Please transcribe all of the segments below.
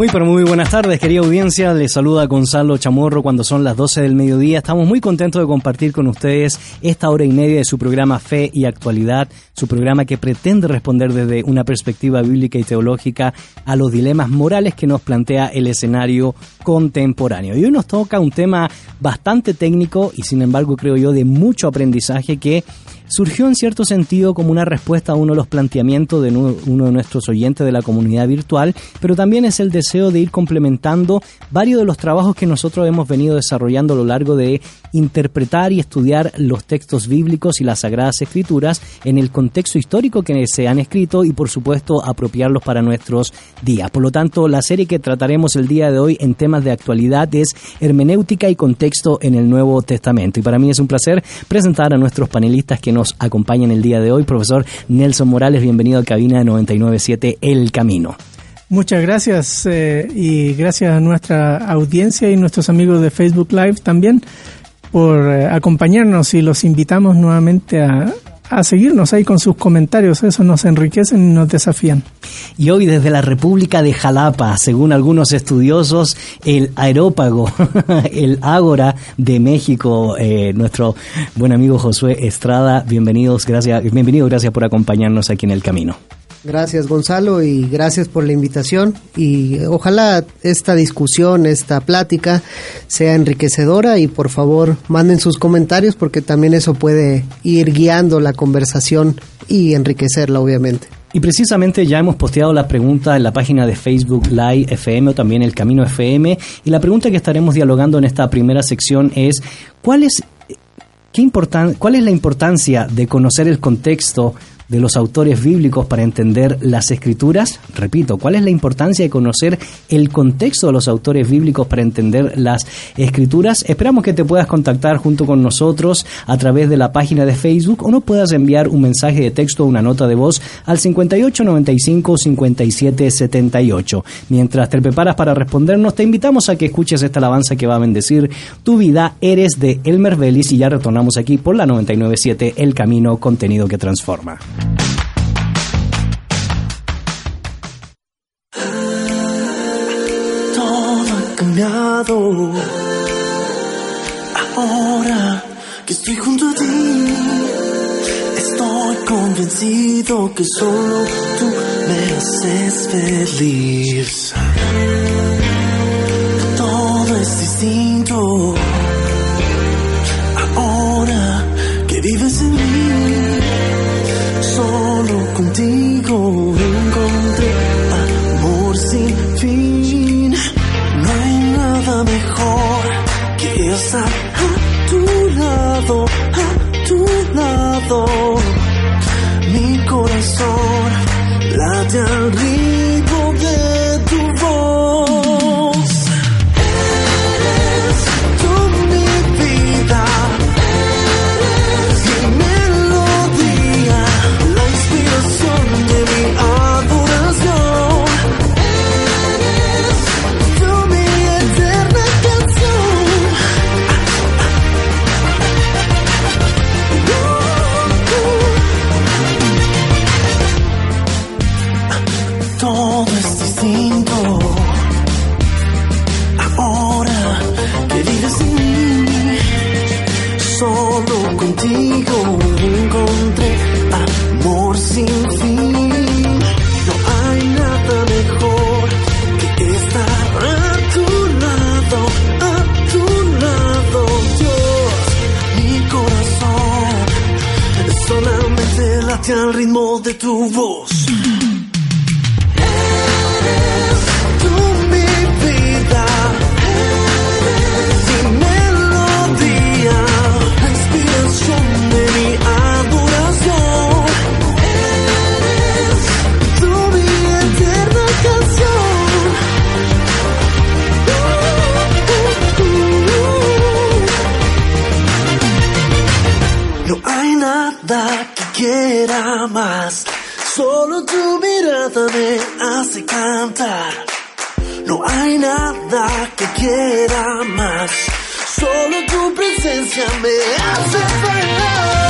Muy pero muy buenas tardes, querida audiencia. Les saluda Gonzalo Chamorro cuando son las 12 del mediodía. Estamos muy contentos de compartir con ustedes esta hora y media de su programa Fe y Actualidad, su programa que pretende responder desde una perspectiva bíblica y teológica a los dilemas morales que nos plantea el escenario contemporáneo. Y hoy nos toca un tema bastante técnico y sin embargo creo yo de mucho aprendizaje que surgió en cierto sentido como una respuesta a uno de los planteamientos de uno de nuestros oyentes de la comunidad virtual, pero también es el deseo de ir complementando varios de los trabajos que nosotros hemos venido desarrollando a lo largo de interpretar y estudiar los textos bíblicos y las sagradas escrituras en el contexto histórico que se han escrito y por supuesto apropiarlos para nuestros días. Por lo tanto, la serie que trataremos el día de hoy en temas de actualidad es hermenéutica y contexto en el Nuevo Testamento. Y para mí es un placer presentar a nuestros panelistas que nos acompañan el día de hoy. Profesor Nelson Morales, bienvenido a Cabina 997 El Camino. Muchas gracias eh, y gracias a nuestra audiencia y nuestros amigos de Facebook Live también por eh, acompañarnos y los invitamos nuevamente a, a seguirnos ahí con sus comentarios, eso nos enriquecen y nos desafían. Y hoy desde la República de Jalapa, según algunos estudiosos, el aerópago, el ágora de México, eh, nuestro buen amigo Josué Estrada, bienvenidos, gracias, bienvenido, gracias por acompañarnos aquí en el camino. Gracias Gonzalo y gracias por la invitación y ojalá esta discusión, esta plática sea enriquecedora y por favor manden sus comentarios porque también eso puede ir guiando la conversación y enriquecerla obviamente. Y precisamente ya hemos posteado la pregunta en la página de Facebook Live FM o también el Camino FM y la pregunta que estaremos dialogando en esta primera sección es ¿cuál es ¿Qué ¿Cuál es la importancia de conocer el contexto de los autores bíblicos para entender las escrituras? Repito, ¿cuál es la importancia de conocer el contexto de los autores bíblicos para entender las escrituras? Esperamos que te puedas contactar junto con nosotros a través de la página de Facebook o no puedas enviar un mensaje de texto o una nota de voz al 5895 5778. Mientras te preparas para respondernos, te invitamos a que escuches esta alabanza que va a bendecir tu vida. Eres de Elmer Vélez y ya retornamos aquí por la 997 El Camino Contenido que Transforma. Todo ha cambiado. Ahora que estoy junto a ti, estoy convencido que solo tú me haces feliz. Todo es distinto. Al ritmo de tu voz. Me hace hace cantar. No hay nada que quiera más. Solo tu presencia me hace bailar.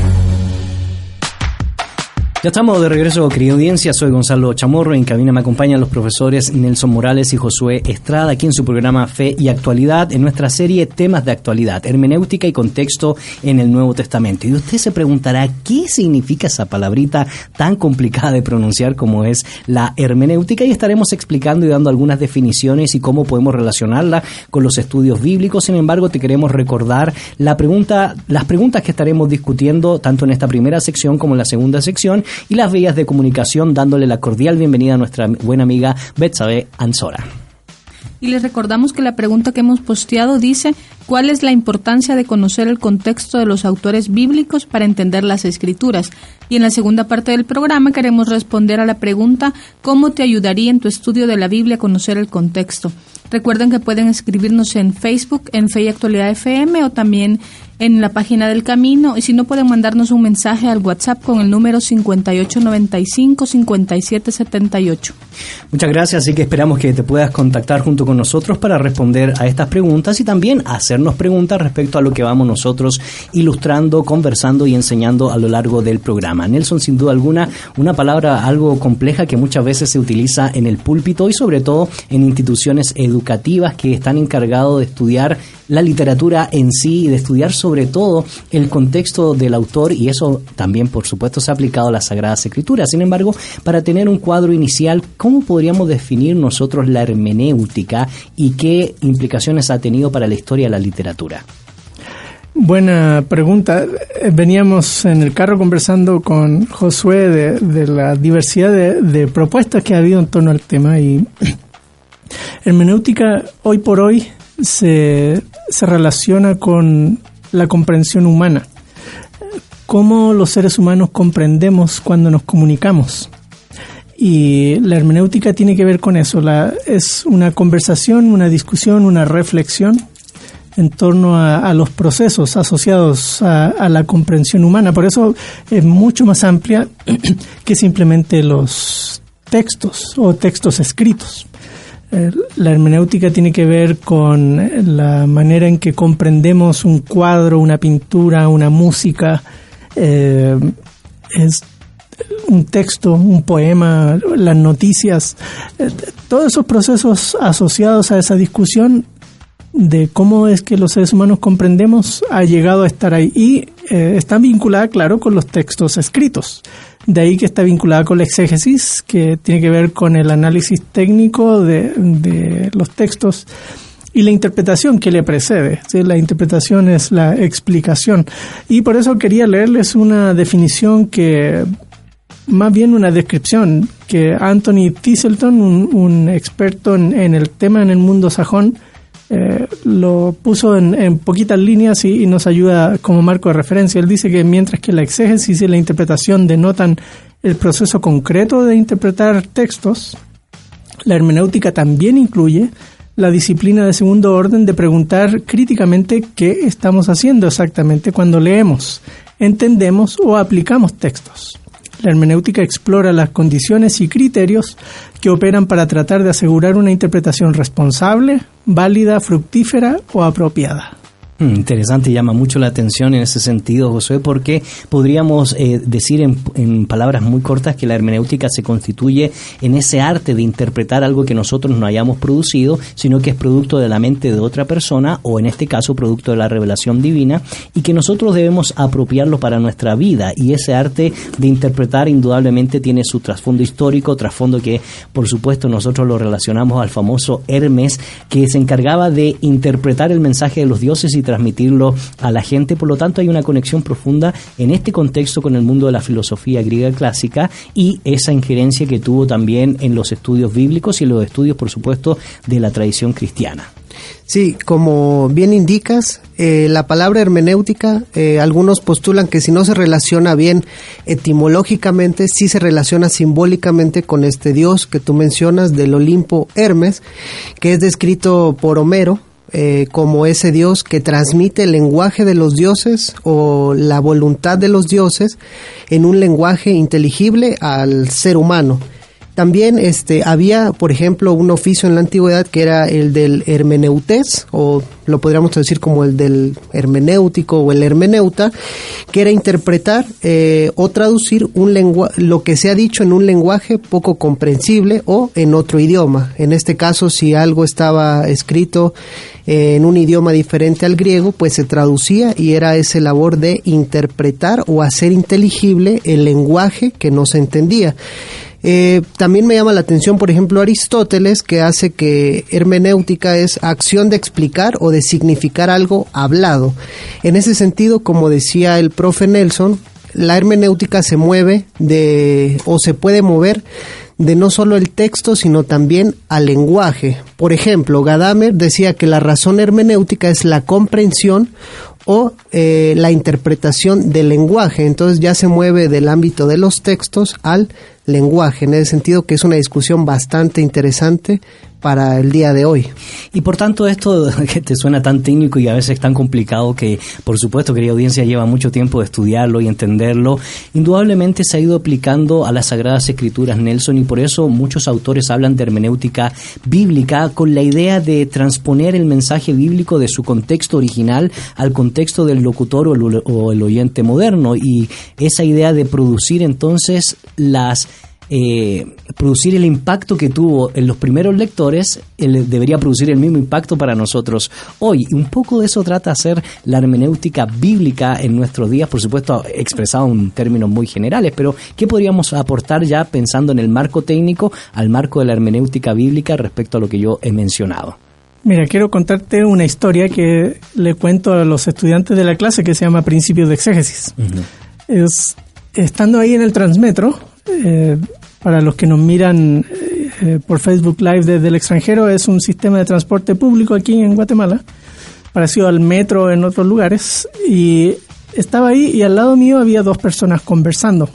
Ya estamos de regreso, querida audiencia. Soy Gonzalo Chamorro. En cabina me acompañan los profesores Nelson Morales y Josué Estrada, aquí en su programa Fe y Actualidad, en nuestra serie Temas de Actualidad, Hermenéutica y Contexto en el Nuevo Testamento. Y usted se preguntará, ¿qué significa esa palabrita tan complicada de pronunciar como es la hermenéutica? Y estaremos explicando y dando algunas definiciones y cómo podemos relacionarla con los estudios bíblicos. Sin embargo, te queremos recordar la pregunta, las preguntas que estaremos discutiendo tanto en esta primera sección como en la segunda sección y las vías de comunicación, dándole la cordial bienvenida a nuestra buena amiga Betsabe Ansora. Y les recordamos que la pregunta que hemos posteado dice, ¿cuál es la importancia de conocer el contexto de los autores bíblicos para entender las escrituras? Y en la segunda parte del programa queremos responder a la pregunta, ¿cómo te ayudaría en tu estudio de la Biblia conocer el contexto? Recuerden que pueden escribirnos en Facebook, en Fe y Actualidad FM o también en la página del Camino y si no pueden mandarnos un mensaje al WhatsApp con el número 5895-5778. Muchas gracias, así que esperamos que te puedas contactar junto con nosotros para responder a estas preguntas y también hacernos preguntas respecto a lo que vamos nosotros ilustrando, conversando y enseñando a lo largo del programa. Nelson, sin duda alguna, una palabra algo compleja que muchas veces se utiliza en el púlpito y sobre todo en instituciones educativas que están encargados de estudiar la literatura en sí y de estudiar sobre todo el contexto del autor y eso también por supuesto se ha aplicado a las Sagradas Escrituras. Sin embargo, para tener un cuadro inicial, ¿cómo podríamos definir nosotros la hermenéutica y qué implicaciones ha tenido para la historia de la literatura? Buena pregunta. Veníamos en el carro conversando con Josué de, de la diversidad de, de propuestas que ha habido en torno al tema y hermenéutica hoy por hoy se, se relaciona con la comprensión humana. Cómo los seres humanos comprendemos cuando nos comunicamos. Y la hermenéutica tiene que ver con eso. Es una conversación, una discusión, una reflexión en torno a, los procesos asociados a, la comprensión humana. Por eso es mucho más amplia que simplemente los textos o textos escritos. Eh, La hermenéutica tiene que ver con la manera en que comprendemos un cuadro, una pintura, una música, eh, es un texto, un poema, las noticias, eh, todos esos procesos asociados a esa discusión de cómo es que los seres humanos comprendemos ha llegado a estar ahí y eh, está vinculada, claro, con los textos escritos. De ahí que está vinculada con la exégesis, que tiene que ver con el análisis técnico de, de los textos y la interpretación que le precede. La interpretación es la explicación. Y por eso quería leerles una definición que, más bien una descripción, que Anthony Tisselton, un, un experto en, el tema en el mundo sajón, eh, lo puso en, en poquitas líneas y, y, nos ayuda como marco de referencia. Él dice que mientras que la exégesis y la interpretación denotan el proceso concreto de interpretar textos, la hermenéutica también incluye la disciplina de segundo orden de preguntar críticamente qué estamos haciendo exactamente cuando leemos, entendemos o aplicamos textos. La hermenéutica explora las condiciones y criterios que operan para tratar de asegurar una interpretación responsable, válida, fructífera o apropiada. Mm, Interesante llama mucho la atención en ese sentido, Josué, porque podríamos eh, decir en, en palabras muy cortas que la hermenéutica se constituye en ese arte de interpretar algo que nosotros no hayamos producido, sino que es producto de la mente de otra persona o en este caso producto de la revelación divina y que nosotros debemos apropiarlo para nuestra vida. Y ese arte de interpretar indudablemente tiene su trasfondo histórico, trasfondo que por supuesto nosotros lo relacionamos al famoso Hermes que se encargaba de interpretar el mensaje de los dioses y transmitirlo a la gente, por lo tanto hay una conexión profunda en este contexto con el mundo de la filosofía griega clásica y esa injerencia que tuvo también en los estudios bíblicos y en los estudios por supuesto de la tradición cristiana. Sí, como bien indicas, eh, la palabra hermenéutica, eh, algunos postulan que si no se relaciona bien etimológicamente, sí se relaciona simbólicamente con este dios que tú mencionas del Olimpo Hermes, que es descrito por Homero eh, como ese dios que transmite el lenguaje de los dioses o la voluntad de los dioses en un lenguaje inteligible al ser humano. También este, había, por ejemplo, un oficio en la antigüedad que era el del hermeneutes, o lo podríamos decir como el del hermenéutico o el hermeneuta, que era interpretar eh, o traducir un lengua lo que se ha dicho en un lenguaje poco comprensible o en otro idioma. En este caso, si algo estaba escrito en un idioma diferente al griego, pues se traducía y era esa labor de interpretar o hacer inteligible el lenguaje que no se entendía. Eh, también me llama la atención, por ejemplo, Aristóteles, que hace que hermenéutica es acción de explicar o de significar algo hablado. En ese sentido, como decía el profe Nelson, la hermenéutica se mueve de o se puede mover de no solo el texto, sino también al lenguaje. Por ejemplo, Gadamer decía que la razón hermenéutica es la comprensión o eh, la interpretación del lenguaje. Entonces ya se mueve del ámbito de los textos al lenguaje, en ese sentido que es una discusión bastante interesante para el día de hoy. Y por tanto esto que te suena tan técnico y a veces tan complicado que por supuesto querida audiencia lleva mucho tiempo de estudiarlo y entenderlo, indudablemente se ha ido aplicando a las Sagradas Escrituras Nelson y por eso muchos autores hablan de hermenéutica bíblica con la idea de transponer el mensaje bíblico de su contexto original al contexto del locutor o el, o el oyente moderno y esa idea de producir entonces las eh, producir el impacto que tuvo en los primeros lectores, él debería producir el mismo impacto para nosotros hoy. Y un poco de eso trata hacer la hermenéutica bíblica en nuestros días, por supuesto expresado en términos muy generales, pero ¿qué podríamos aportar ya pensando en el marco técnico al marco de la hermenéutica bíblica respecto a lo que yo he mencionado? Mira, quiero contarte una historia que le cuento a los estudiantes de la clase que se llama Principios de Exégesis. es, estando ahí en el Transmetro, eh, para los que nos miran eh, por Facebook Live desde el extranjero, es un sistema de transporte público aquí en Guatemala, parecido al metro en otros lugares, y estaba ahí y al lado mío había dos personas conversando.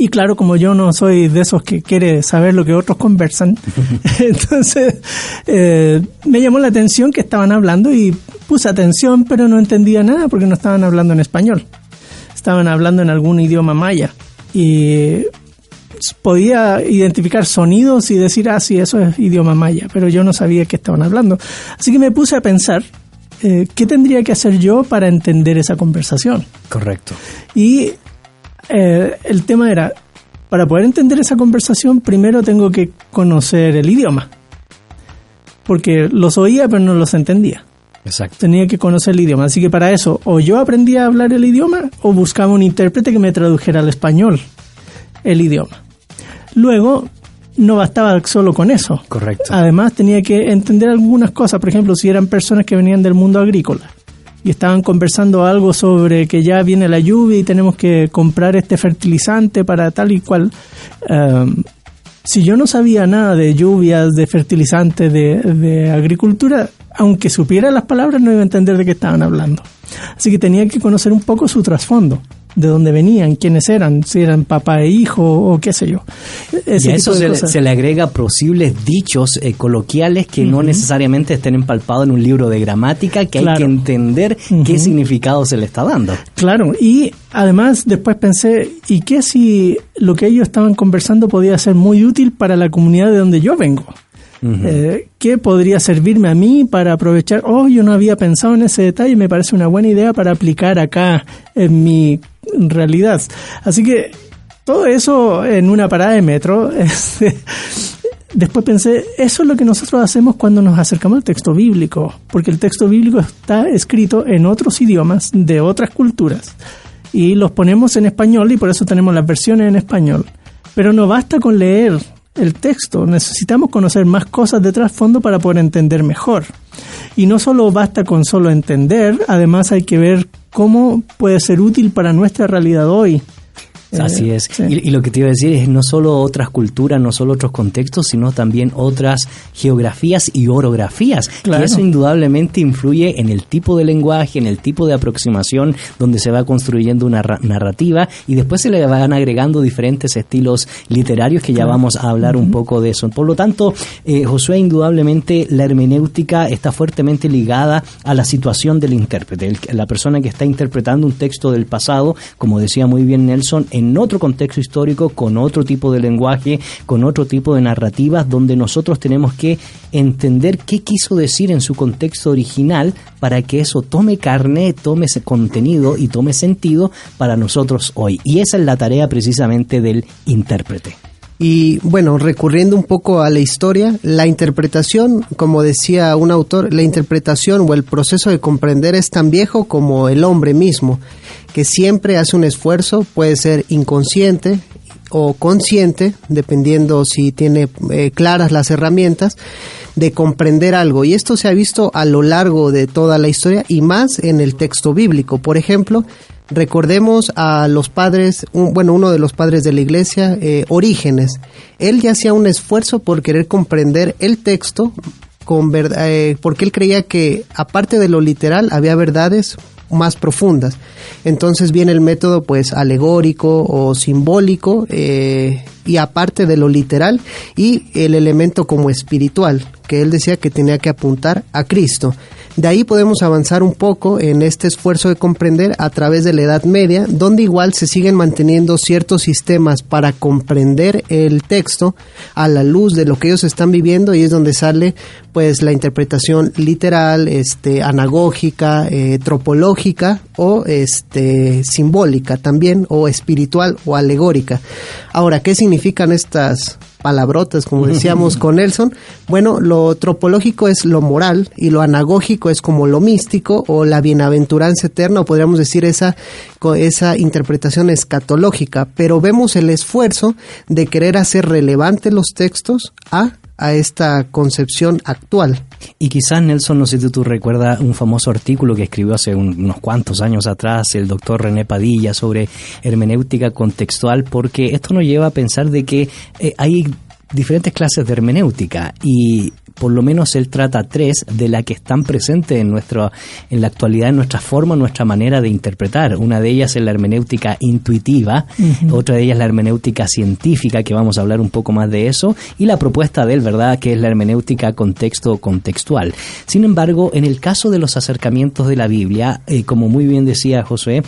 Y claro, como yo no soy de esos que quiere saber lo que otros conversan, entonces eh, me llamó la atención que estaban hablando y puse atención, pero no entendía nada porque no estaban hablando en español. Estaban hablando en algún idioma maya. Y podía identificar sonidos y decir, ah, sí, eso es idioma maya, pero yo no sabía qué estaban hablando. Así que me puse a pensar, eh, ¿qué tendría que hacer yo para entender esa conversación? Correcto. Y eh, el tema era, para poder entender esa conversación, primero tengo que conocer el idioma. Porque los oía, pero no los entendía. Exacto. Tenía que conocer el idioma. Así que para eso, o yo aprendía a hablar el idioma, o buscaba un intérprete que me tradujera al español el idioma. Luego, no bastaba solo con eso. Correcto. Además, tenía que entender algunas cosas. Por ejemplo, si eran personas que venían del mundo agrícola y estaban conversando algo sobre que ya viene la lluvia y tenemos que comprar este fertilizante para tal y cual. Um, si yo no sabía nada de lluvias, de fertilizantes, de, de, agricultura, aunque supiera las palabras, no iba a entender de qué estaban hablando. Así que tenía que conocer un poco su trasfondo de dónde venían, quiénes eran, si eran papá e hijo o qué sé yo. Ese y a eso se, se, le agrega posibles dichos eh, coloquiales que uh -huh. no necesariamente estén empalpados en un libro de gramática, que claro. hay que entender uh -huh. qué significado se le está dando. Claro, y además después pensé, ¿y qué si lo que ellos estaban conversando podía ser muy útil para la comunidad de donde yo vengo? Eh, ¿Qué podría servirme a mí para aprovechar? Oh, yo no había pensado en ese detalle, me parece una buena idea para aplicar acá en mi realidad. Así que todo eso en una parada de metro. este, Después pensé, eso es lo que nosotros hacemos cuando nos acercamos al texto bíblico, porque el texto bíblico está escrito en otros idiomas de otras culturas y los ponemos en español y por eso tenemos las versiones en español. Pero no basta con leer el texto, necesitamos conocer más cosas de trasfondo para poder entender mejor. Y no solo basta con solo entender, además hay que ver cómo puede ser útil para nuestra realidad hoy. Así Eh, es. sí. Y, y lo que te iba a decir es no solo otras culturas, no solo otros contextos, sino también otras geografías y orografías. Claro. Y eso indudablemente influye en el tipo de lenguaje, en el tipo de aproximación donde se va construyendo una ra- narrativa y después se le van agregando diferentes estilos literarios que ya vamos a hablar un poco de eso. Por lo tanto, eh, Josué, indudablemente la hermenéutica está fuertemente ligada a la situación del intérprete, el- la persona que está interpretando un texto del pasado, como decía muy bien Nelson, en otro contexto histórico, con otro tipo de lenguaje, con otro tipo de narrativas, donde nosotros tenemos que entender qué quiso decir en su contexto original para que eso tome carne, tome ese contenido y tome sentido para nosotros hoy. Y esa es la tarea precisamente del intérprete. Y bueno, recurriendo un poco a la historia, la interpretación, como decía un autor, la interpretación o el proceso de comprender es tan viejo como el hombre mismo, que siempre hace un esfuerzo, puede ser inconsciente o consciente, dependiendo si tiene eh, claras las herramientas, de comprender algo. Y esto se ha visto a lo largo de toda la historia y más en el texto bíblico. Por ejemplo, Recordemos a los padres, un- bueno, uno de los padres de la iglesia, eh, Orígenes. Él ya hacía un esfuerzo por querer comprender el texto, con verd- eh, porque él creía que aparte de lo literal había verdades más profundas. Entonces viene el método pues alegórico o simbólico eh, y aparte de lo literal y el elemento como espiritual, que él decía que tenía que apuntar a Cristo. De ahí podemos avanzar un poco en este esfuerzo de comprender a través de la Edad Media, donde igual se siguen manteniendo ciertos sistemas para comprender el texto a la luz de lo que ellos están viviendo y es donde sale pues la interpretación literal, este anagógica, eh, tropológica o este simbólica también o espiritual o alegórica. Ahora, ¿qué significan estas palabrotas, como decíamos con Nelson. Bueno, lo tropológico es lo moral y lo anagógico es como lo místico o la bienaventuranza eterna, o podríamos decir esa, esa interpretación escatológica. Pero vemos el esfuerzo de querer hacer relevantes los textos a, a esta concepción actual. Y quizás, Nelson, no sé si tú recuerdas un famoso artículo que escribió hace un- unos cuantos años atrás el doctor René Padilla sobre hermenéutica contextual, porque esto nos lleva a pensar de que eh, hay diferentes clases de hermenéutica y por lo menos él trata tres de las que están presentes en nuestro en la actualidad en nuestra forma, en nuestra manera de interpretar. Una de ellas es la hermenéutica intuitiva, otra de ellas es la hermenéutica científica, que vamos a hablar un poco más de eso, y la propuesta de él, ¿verdad?, que es la hermenéutica contexto contextual. Sin embargo, en el caso de los acercamientos de la Biblia, eh, como muy bien decía Josué,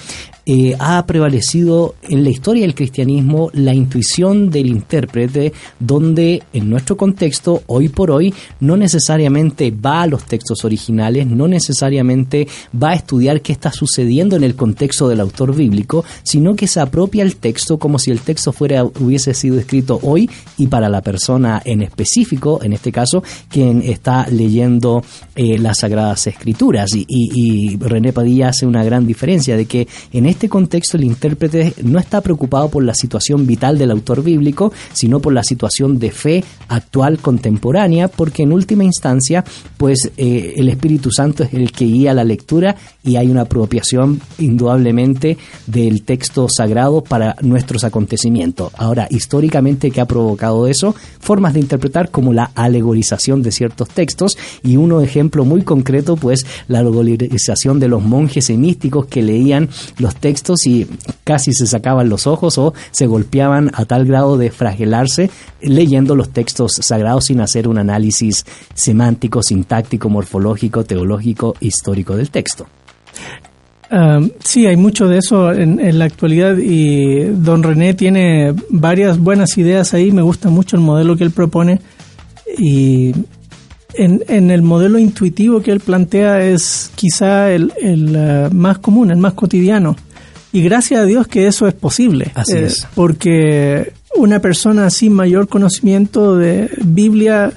eh, ha prevalecido en la historia del cristianismo la intuición del intérprete, donde en nuestro contexto, hoy por hoy, no necesariamente va a los textos originales, no necesariamente va a estudiar qué está sucediendo en el contexto del autor bíblico, sino que se apropia el texto como si el texto fuera hubiese sido escrito hoy y para la persona en específico, en este caso, quien está leyendo eh, las Sagradas Escrituras. Y, y- René Padilla hace una gran diferencia de que en este contexto el intérprete no está preocupado por la situación vital del autor bíblico, sino por la situación de fe actual contemporánea, porque en última instancia, pues eh, el Espíritu Santo es el que guía la lectura y hay una apropiación indudablemente del texto sagrado para nuestros acontecimientos. Ahora, históricamente, ¿qué ha provocado eso? Formas de interpretar como la alegorización de ciertos textos y uno ejemplo muy concreto, pues la alegorización de los monjes y místicos que leían los textos y casi se sacaban los ojos o se golpeaban a tal grado de fragelarse leyendo los textos sagrados sin hacer un análisis semántico, sintáctico, morfológico, teológico, histórico del texto. Sí, hay mucho de eso en, la actualidad y don René tiene varias buenas ideas ahí. Me gusta mucho el modelo que él propone Y en, el modelo intuitivo que él plantea es quizá el, el, eh, más común, el más cotidiano. Y gracias a Dios que eso es posible. Así Eh, es. Porque una persona sin mayor conocimiento de Biblia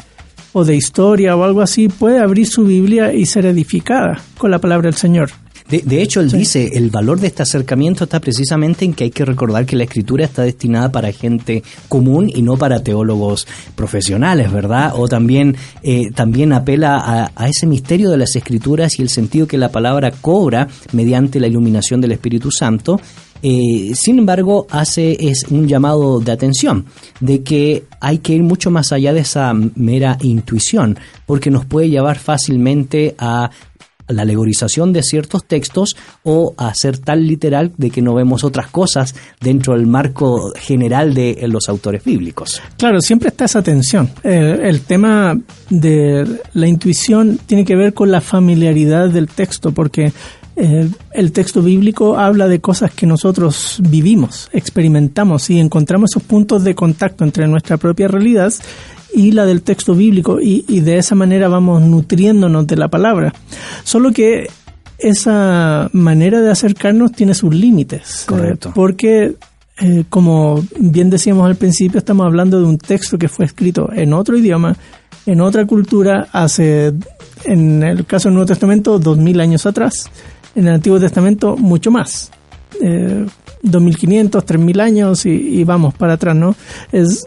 o de historia o algo así puede abrir su Biblia y ser edificada con la palabra del Señor. De, de hecho, él dice, el valor de este acercamiento está precisamente en que hay que recordar que la escritura está destinada para gente común y no para teólogos profesionales, ¿verdad? O también, eh, también apela a, a ese misterio de las escrituras y el sentido que la palabra cobra mediante la iluminación del Espíritu Santo. Eh, sin embargo, hace es un llamado de atención de que hay que ir mucho más allá de esa mera intuición, porque nos puede llevar fácilmente a la alegorización de ciertos textos o a ser tan literal de que no vemos otras cosas dentro del marco general de los autores bíblicos. Claro, siempre está esa tensión. El tema de la intuición tiene que ver con la familiaridad del texto, porque eh, el texto bíblico habla de cosas que nosotros vivimos, experimentamos y encontramos esos puntos de contacto entre nuestra propia realidad y la del texto bíblico y, y de esa manera vamos nutriéndonos de la palabra. Solo que esa manera de acercarnos tiene sus límites. Correcto. Eh, porque, eh, como bien decíamos al principio, estamos hablando de un texto que fue escrito en otro idioma, en otra cultura, hace, en el caso del Nuevo Testamento, dos mil años atrás. En el Antiguo Testamento, mucho más. Eh, 2500, 3000 años y, y vamos para atrás, ¿no? Es,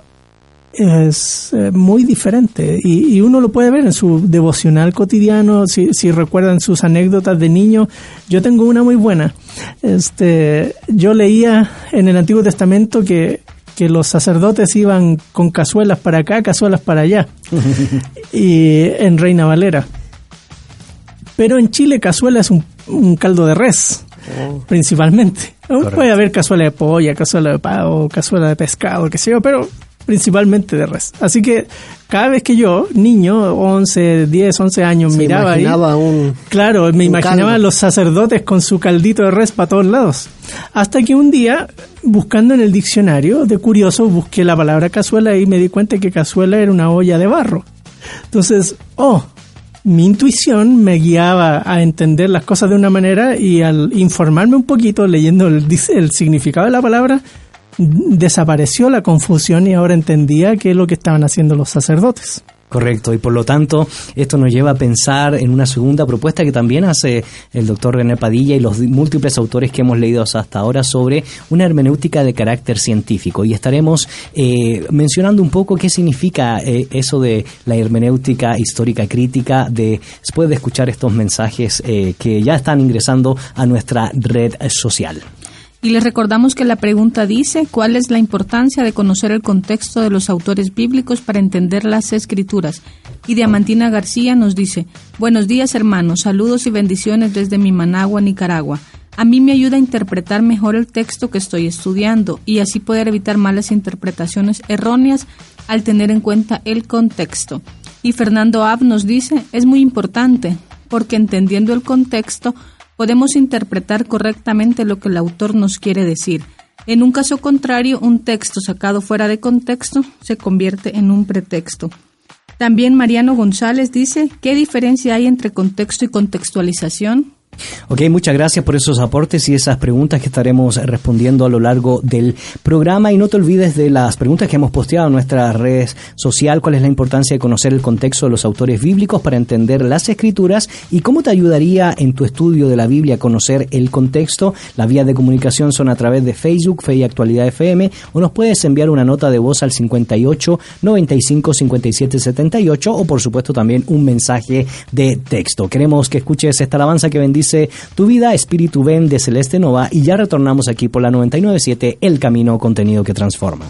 es eh, muy diferente y, y uno lo puede ver en su devocional cotidiano, si, si recuerdan sus anécdotas de niño. Yo tengo una muy buena. Este, yo leía en el Antiguo Testamento que, que los sacerdotes iban con cazuelas para acá, cazuelas para allá, y en Reina Valera. Pero en Chile cazuela es un, un caldo de res, principalmente. Aún Correcto. Puede haber cazuela de polla, cazuela de pavo, cazuela de pescado, qué sé yo, pero principalmente de res. Así que cada vez que yo, niño, 11, 10, 11 años, Se miraba ahí, imaginaba un... Claro, me Un imaginaba a los sacerdotes con su caldito de res para todos lados. Hasta que un día, buscando en el diccionario, de curioso, busqué la palabra cazuela y me di cuenta que cazuela era una olla de barro. Entonces, oh, mi intuición me guiaba a entender las cosas de una manera y al informarme un poquito leyendo el, dice- el significado de la palabra, desapareció la confusión y ahora entendía qué es lo que estaban haciendo los sacerdotes. Correcto, y por lo tanto esto nos lleva a pensar en una segunda propuesta que también hace el doctor René Padilla y los múltiples autores que hemos leído hasta ahora sobre una hermenéutica de carácter científico. Y estaremos eh, mencionando un poco qué significa eh, eso de la hermenéutica histórica crítica de, después de escuchar estos mensajes eh, que ya están ingresando a nuestra red social. Y les recordamos que la pregunta dice, ¿cuál es la importancia de conocer el contexto de los autores bíblicos para entender las escrituras? Y Diamantina García nos dice, buenos días hermanos, saludos y bendiciones desde mi Managua, Nicaragua. A mí me ayuda a interpretar mejor el texto que estoy estudiando y así poder evitar malas interpretaciones erróneas al tener en cuenta el contexto. Y Fernando Ab nos dice, es muy importante, porque entendiendo el contexto, podemos interpretar correctamente lo que el autor nos quiere decir. En un caso contrario, un texto sacado fuera de contexto se convierte en un pretexto. También Mariano González dice, ¿qué diferencia hay entre contexto y contextualización? Ok, muchas gracias por esos aportes y esas preguntas que estaremos respondiendo a lo largo del programa. Y no te olvides de las preguntas que hemos posteado en nuestras redes social. ¿Cuál es la importancia de conocer el contexto de los autores bíblicos para entender las escrituras? ¿Y cómo te ayudaría en tu estudio de la Biblia conocer el contexto? Las vías de comunicación son a través de Facebook, Fe y Actualidad FM, o nos puedes enviar una nota de voz al 58 95 57 78 o por supuesto también un mensaje de texto. Queremos que escuches esta alabanza que bendice tu vida, Espíritu Ven de Celeste Nova y ya retornamos aquí por la 997 El Camino Contenido que Transforma.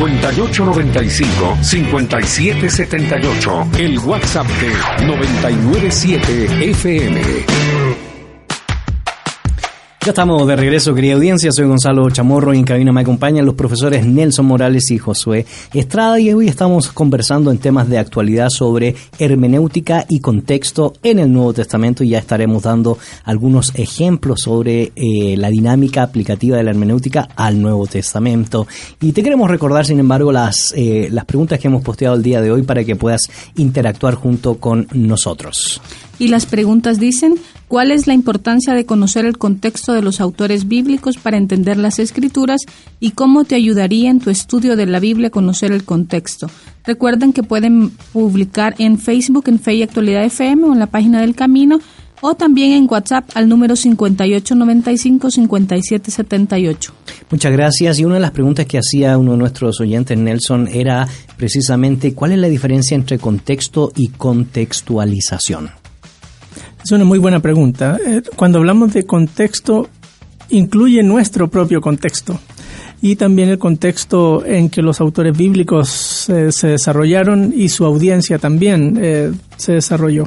5895-5778. El WhatsApp de 997 FM. Ya estamos de regreso, querida audiencia. Soy Gonzalo Chamorro y en cabina me acompañan los profesores Nelson Morales y Josué Estrada. Y hoy estamos conversando en temas de actualidad sobre hermenéutica y contexto en el Nuevo Testamento. Y ya estaremos dando algunos ejemplos sobre eh, la dinámica aplicativa de la hermenéutica al Nuevo Testamento. Y te queremos recordar, sin embargo, las, eh, las preguntas que hemos posteado el día de hoy para que puedas interactuar junto con nosotros. Y las preguntas dicen, ¿cuál es la importancia de conocer el contexto de los autores bíblicos para entender las escrituras y cómo te ayudaría en tu estudio de la Biblia conocer el contexto? Recuerden que pueden publicar en Facebook, en Fe y Actualidad FM o en la página del Camino o también en WhatsApp al número 5895-5778. Muchas gracias. Y una de las preguntas que hacía uno de nuestros oyentes, Nelson, era precisamente cuál es la diferencia entre contexto y contextualización. Es una muy buena pregunta. Eh, Cuando hablamos de contexto, incluye nuestro propio contexto y también el contexto en que los autores bíblicos eh, se desarrollaron y su audiencia también eh, se desarrolló.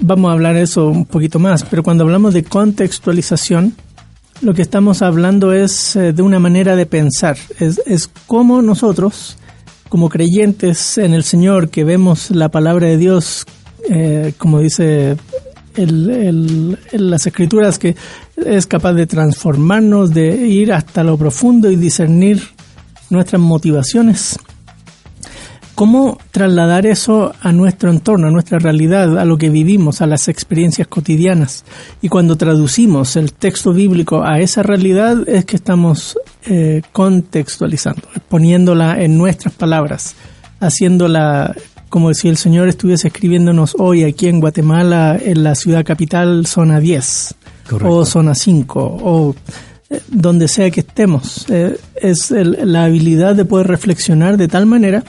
Vamos a hablar de eso un poquito más, pero cuando hablamos de contextualización, lo que estamos hablando es de una manera de pensar, es, es cómo nosotros, como creyentes en el Señor, que vemos la palabra de Dios, eh, como dice el- las escrituras, que es capaz de transformarnos, de ir hasta lo profundo y discernir nuestras motivaciones. ¿Cómo trasladar eso a nuestro entorno, a nuestra realidad, a lo que vivimos, a las experiencias cotidianas? Y cuando traducimos el texto bíblico a esa realidad es que estamos eh, contextualizando, poniéndola en nuestras palabras, haciéndola como si el Señor estuviese escribiéndonos hoy aquí en Guatemala, en la ciudad capital, zona 10 Correcto. o zona 5 o eh, donde sea que estemos. Eh, es el- la habilidad de poder reflexionar de tal manera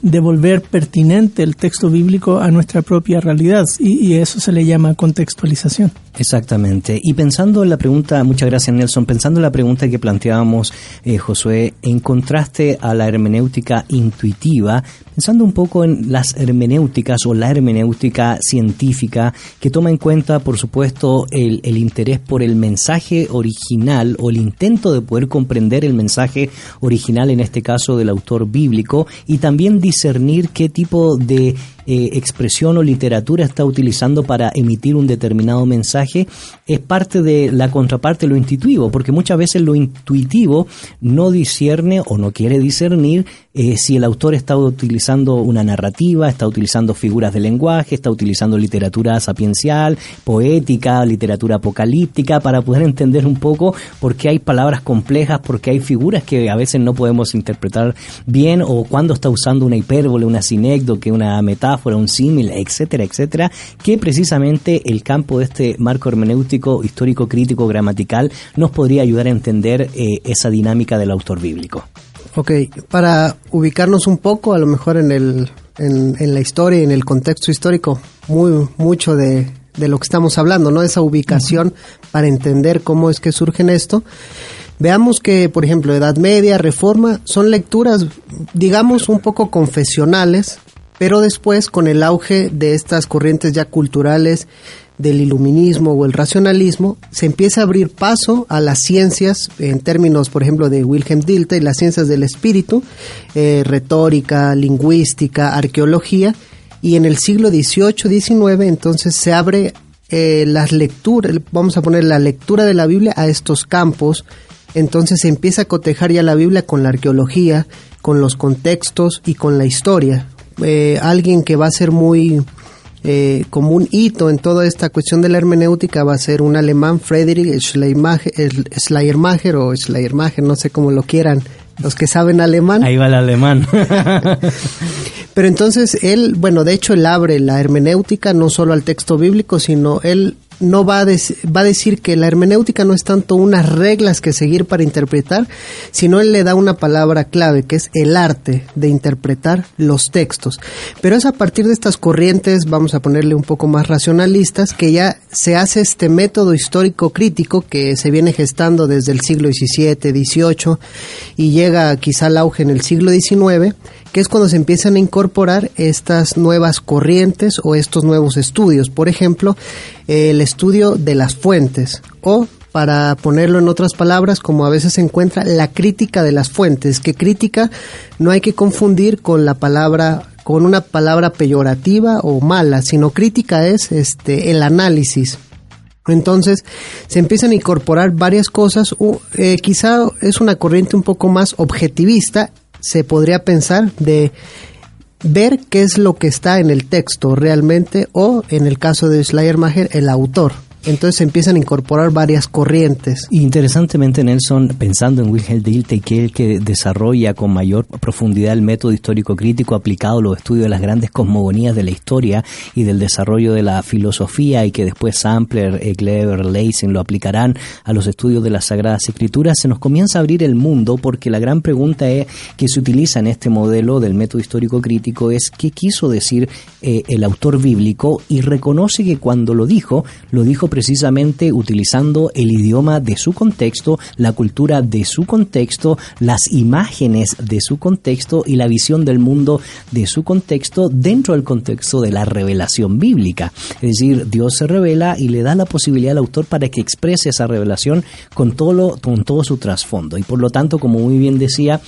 de volver pertinente el texto bíblico a nuestra propia realidad y, y eso se le llama contextualización. Exactamente. Y pensando en la pregunta, muchas gracias Nelson, pensando en la pregunta que planteábamos, eh, Josué, en contraste a la hermenéutica intuitiva, pensando un poco en las hermenéuticas o la hermenéutica científica, que toma en cuenta, por supuesto, el, el interés por el mensaje original o el intento de poder comprender el mensaje original, en este caso del autor bíblico, y también discernir qué tipo de eh, expresión o literatura está utilizando para emitir un determinado mensaje es parte de la contraparte de lo intuitivo, porque muchas veces lo intuitivo no discierne o no quiere discernir eh, si el autor está utilizando una narrativa, está utilizando figuras de lenguaje, está utilizando literatura sapiencial, poética, literatura apocalíptica, para poder entender un poco por qué hay palabras complejas, por qué hay figuras que a veces no podemos interpretar bien, o cuando está usando una hipérbole, una sinécdoque, una metáfora, un símil, etcétera, etcétera, que precisamente el campo de este marco hermenéutico, histórico, crítico, gramatical, nos podría ayudar a entender eh, esa dinámica del autor bíblico. Ok, para ubicarnos un poco, a lo mejor en, el, en, en la historia y en el contexto histórico, muy mucho de, de lo que estamos hablando, ¿no? Esa ubicación para entender cómo es que surge en esto. Veamos que, por ejemplo, Edad Media, Reforma, son lecturas, digamos, un poco confesionales, pero después, con el auge de estas corrientes ya culturales del iluminismo o el racionalismo, se empieza a abrir paso a las ciencias, en términos, por ejemplo, de Wilhelm Dilthey, las ciencias del espíritu, eh, retórica, lingüística, arqueología, y en el siglo XVIII, XIX, entonces se abre eh, las lecturas, vamos a poner la lectura de la Biblia a estos campos, entonces se empieza a cotejar ya la Biblia con la arqueología, con los contextos y con la historia. Eh, alguien que va a ser muy eh, como un hito en toda esta cuestión de la hermenéutica va a ser un alemán, Friedrich Schleiermacher, el- Schleiermacher o Schleiermacher, no sé cómo lo quieran los que saben alemán. Ahí va el alemán. Pero entonces él, bueno, de hecho él abre la hermenéutica no solo al texto bíblico, sino él no va a, va a decir que la hermenéutica no es tanto unas reglas que seguir para interpretar, sino él le da una palabra clave que es el arte de interpretar los textos. Pero es a partir de estas corrientes, vamos a ponerle un poco más racionalistas, que ya se hace este método histórico crítico que se viene gestando desde el siglo XVII, XVIII y llega quizá al auge en el siglo XIX, que es cuando se empiezan a incorporar estas nuevas corrientes o estos nuevos estudios. Por ejemplo, el estudio de las fuentes o para ponerlo en otras palabras, como a veces se encuentra la crítica de las fuentes, que crítica no hay que confundir con la palabra con una palabra peyorativa o mala, sino crítica es este el análisis. Entonces se empiezan a incorporar varias cosas, eh, quizá es una corriente un poco más objetivista, se podría pensar de ver qué es lo que está en el texto realmente o en el caso de Schleiermacher el autor. Entonces se empiezan a incorporar varias corrientes. Interesantemente, Nelson, pensando en Wilhelm Dilthey, que es el que desarrolla con mayor profundidad el método histórico crítico aplicado a los estudios de las grandes cosmogonías de la historia y del desarrollo de la filosofía y que después Sampler, eh, Kleber, Leysen lo aplicarán a los estudios de las Sagradas Escrituras, se nos comienza a abrir el mundo porque la gran pregunta es, que se utiliza en este modelo del método histórico crítico es qué quiso decir eh, el autor bíblico y reconoce que cuando lo dijo, lo dijo precisamente utilizando el idioma de su contexto, la cultura de su contexto, las imágenes de su contexto y la visión del mundo de su contexto dentro del contexto de la revelación bíblica. Es decir, Dios se revela y le da la posibilidad al autor para que exprese esa revelación con todo, lo- con todo su trasfondo. Y por lo tanto, como muy bien decía,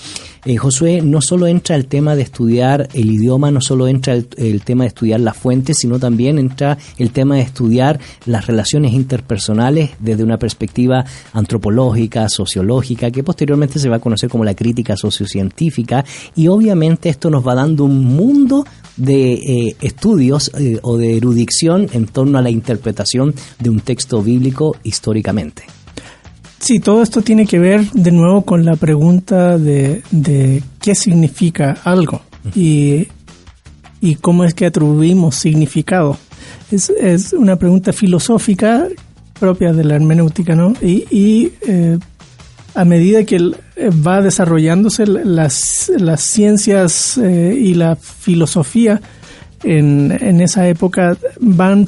eh, Josué no solo entra el tema de estudiar el idioma, no solo entra el, tema de estudiar las fuentes, sino también entra el tema de estudiar las relaciones interpersonales desde una perspectiva antropológica, sociológica, que posteriormente se va a conocer como la crítica sociocientífica, y obviamente esto nos va dando un mundo de eh, estudios eh, o de erudición en torno a la interpretación de un texto bíblico históricamente. Sí, todo esto tiene que ver de nuevo con la pregunta de, de qué significa algo y, y cómo es que atribuimos significado. Es, es una pregunta filosófica propia de la hermenéutica, ¿no? Y, y, eh, a medida que eh, va desarrollándose las, las ciencias eh, y la filosofía en, en esa época van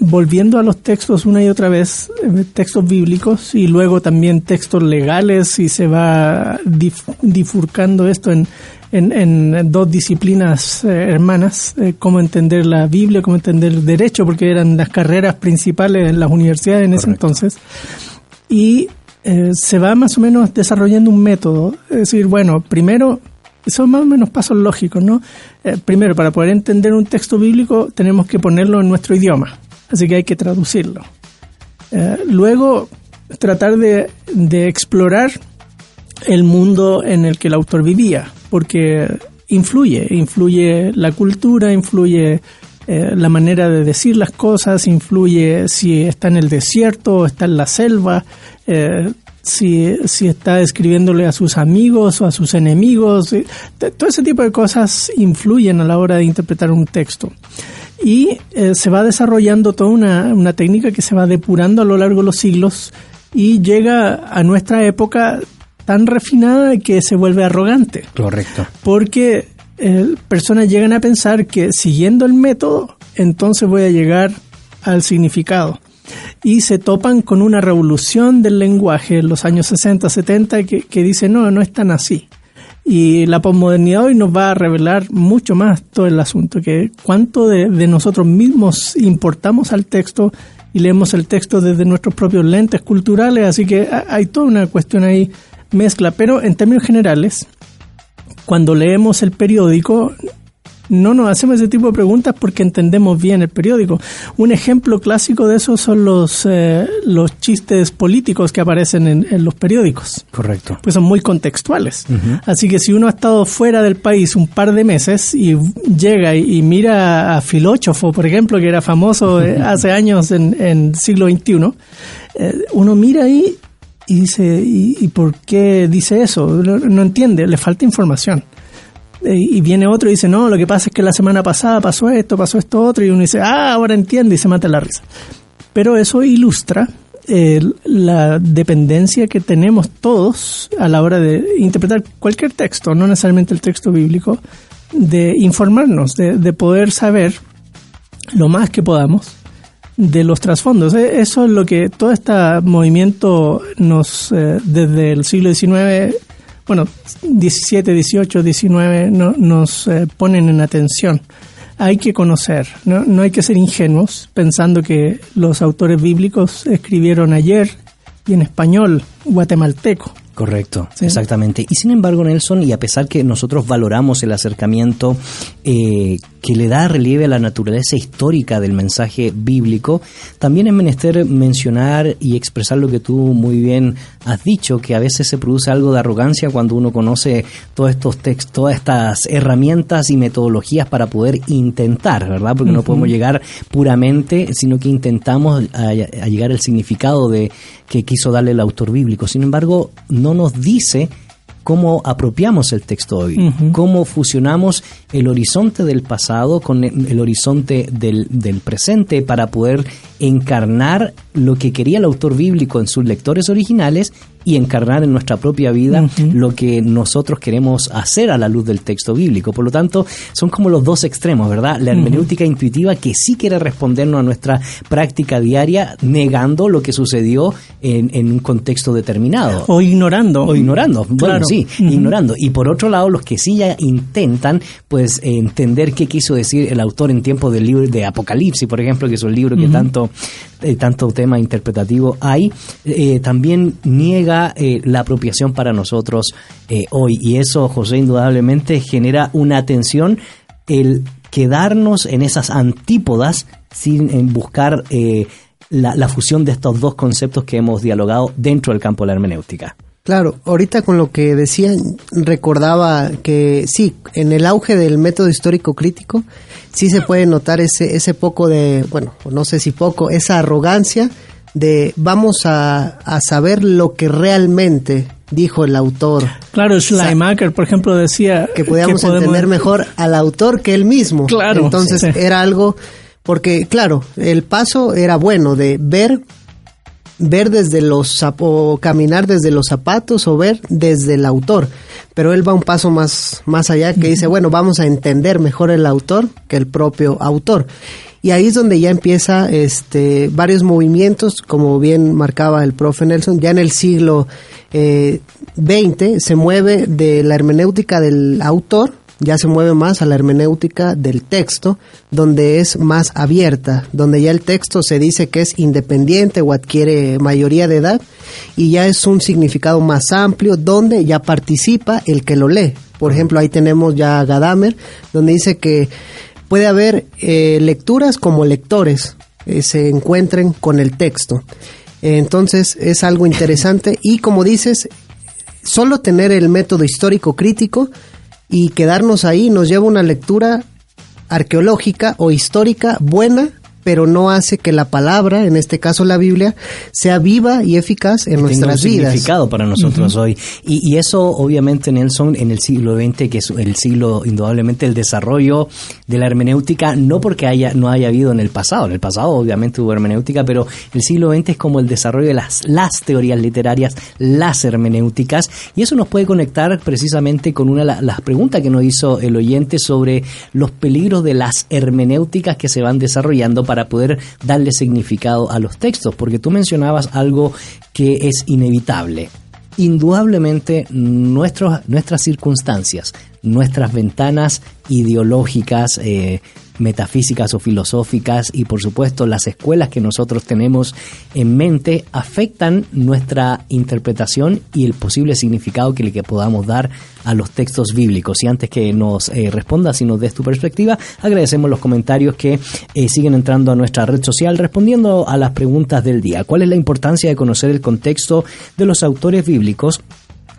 volviendo a los textos una y otra vez, eh, textos bíblicos y luego también textos legales y se va dif- difurcando esto en, en, en dos disciplinas eh, hermanas, eh, cómo entender la Biblia, cómo entender el derecho, porque eran las carreras principales en las universidades en ese entonces. Y eh, se va más o menos desarrollando un método, es decir, bueno, primero son más o menos pasos lógicos, ¿no? Eh, primero, para poder entender un texto bíblico tenemos que ponerlo en nuestro idioma, así que hay que traducirlo. Eh, luego, tratar de, de explorar el mundo en el que el autor vivía, porque influye, influye la cultura, influye eh, la manera de decir las cosas, influye si está en el desierto o está en la selva, eh, si, si está escribiéndole a sus amigos o a sus enemigos, todo ese tipo de cosas influyen a la hora de interpretar un texto. Y eh, se va desarrollando toda una, una técnica que se va depurando a lo largo de los siglos y llega a nuestra época tan refinada que se vuelve arrogante Correcto. porque eh, personas llegan a pensar que siguiendo el método, entonces voy a llegar al significado. Y se topan con una revolución del lenguaje en los años 60, 70 que, que dice, no, no es tan así. Y la posmodernidad hoy nos va a revelar mucho más todo el asunto, que cuánto de, nosotros mismos importamos al texto y leemos el texto desde nuestros propios lentes culturales, así que ha- hay toda una cuestión ahí mezcla, pero en términos generales, cuando leemos el periódico, no nos hacemos ese tipo de preguntas porque entendemos bien el periódico. Un ejemplo clásico de eso son los, eh, los chistes políticos que aparecen en, en los periódicos. Correcto. Pues son muy contextuales. Así que si uno ha estado fuera del país un par de meses y llega y, y mira a Filóchofo, por ejemplo, que era famoso eh, hace años en, en siglo XXI, eh, uno mira ahí y dice, ¿y, y por qué dice eso? No, no entiende, le falta información. Eh, Y viene otro y dice, no, lo que pasa es que la semana pasada pasó esto, pasó esto otro, y uno dice, ah, ahora entiende y se mata la risa. Pero eso ilustra eh, la dependencia que tenemos todos a la hora de interpretar cualquier texto, no necesariamente el texto bíblico, de informarnos, de, de poder saber lo más que podamos de los trasfondos. Eh, Eso es lo que todo este movimiento nos, desde el siglo XIX, bueno, 17, 18, 19, no- nos eh, ponen en atención. Hay que conocer, ¿no? no hay que ser ingenuos pensando que los autores bíblicos escribieron ayer y en español guatemalteco. Correcto, Sí. exactamente. Y sin embargo, Nelson, y a pesar que nosotros valoramos el acercamiento eh, que le da relieve a la naturaleza histórica del mensaje bíblico, también es menester mencionar y expresar lo que tú muy bien has dicho, que a veces se produce algo de arrogancia cuando uno conoce todos estos textos, todas estas herramientas y metodologías para poder intentar, ¿verdad? Porque no podemos llegar puramente, sino que intentamos a, a llegar al significado de que quiso darle el autor bíblico. Sin embargo, no nos dice cómo apropiamos el texto hoy, cómo fusionamos el horizonte del pasado con el, el horizonte del, del presente para poder encarnar lo que quería el autor bíblico en sus lectores originales y encarnar en nuestra propia vida lo que nosotros queremos hacer a la luz del texto bíblico. Por lo tanto, son como los dos extremos, ¿verdad? La hermenéutica intuitiva que sí quiere respondernos a nuestra práctica diaria, negando lo que sucedió en, en un contexto determinado. O ignorando. O ignorando, bueno, Claro. sí, ignorando. Y por otro lado, los que sí ya intentan, pues, entender qué quiso decir el autor en tiempo del libro de Apocalipsis, por ejemplo, que es un libro que Ujú. Tanto, eh, tanto tema interpretativo hay, eh, también niega eh, la apropiación para nosotros hoy. Y eso, José, indudablemente genera una tensión el quedarnos en esas antípodas sin buscar la, la fusión de estos dos conceptos que hemos dialogado dentro del campo de la hermenéutica. Claro, ahorita con lo que decían, recordaba que sí, en el auge del método histórico crítico, sí se puede notar ese, ese poco de, bueno, no sé si poco, esa arrogancia de vamos a, a saber lo que realmente dijo el autor. Claro, Schleimacher, por ejemplo, decía que podíamos podemos- entender mejor al autor que él mismo. Claro, Entonces sí. era algo, porque claro, el paso era bueno de ver, ver desde los o caminar desde los zapatos o ver desde el autor. Pero él va un paso más, más allá que dice, bueno, vamos a entender mejor el autor que el propio autor. Y ahí es donde ya empieza este, varios movimientos, como bien marcaba el profe Nelson, ya en el siglo eh, XX se mueve de la hermenéutica del autor, ya se mueve más a la hermenéutica del texto, donde es más abierta, donde ya el texto se dice que es independiente o adquiere mayoría de edad y ya es un significado más amplio, donde ya participa el que lo lee. Por ejemplo, ahí tenemos ya a Gadamer, donde dice que puede haber eh, lecturas como lectores eh, se encuentren con el texto. Entonces es algo interesante y como dices, solo tener el método histórico crítico y quedarnos ahí nos lleva una lectura arqueológica o histórica buena, pero no hace que la palabra, en este caso la Biblia, sea viva y eficaz en tenga nuestras un vidas. significado para nosotros hoy. Y, y eso, obviamente, Nelson, en el siglo XX, que es el siglo, indudablemente, el desarrollo de la hermenéutica, no porque haya no haya habido en el pasado. En el pasado, obviamente, hubo hermenéutica, pero el siglo XX es como el desarrollo de las, las teorías literarias, las hermenéuticas. Y eso nos puede conectar precisamente con una de la- las preguntas que nos hizo el oyente sobre los peligros de las hermenéuticas que se van desarrollando para poder darle significado a los textos, porque tú mencionabas algo que es inevitable. Indudablemente nuestros, nuestras circunstancias, nuestras ventanas ideológicas, eh, metafísicas o filosóficas y por supuesto las escuelas que nosotros tenemos en mente afectan nuestra interpretación y el posible significado que le que podamos dar a los textos bíblicos. Y antes que nos eh, respondas y nos des tu perspectiva, agradecemos los comentarios que eh, siguen entrando a nuestra red social respondiendo a las preguntas del día. ¿Cuál es la importancia de conocer el contexto de los autores bíblicos?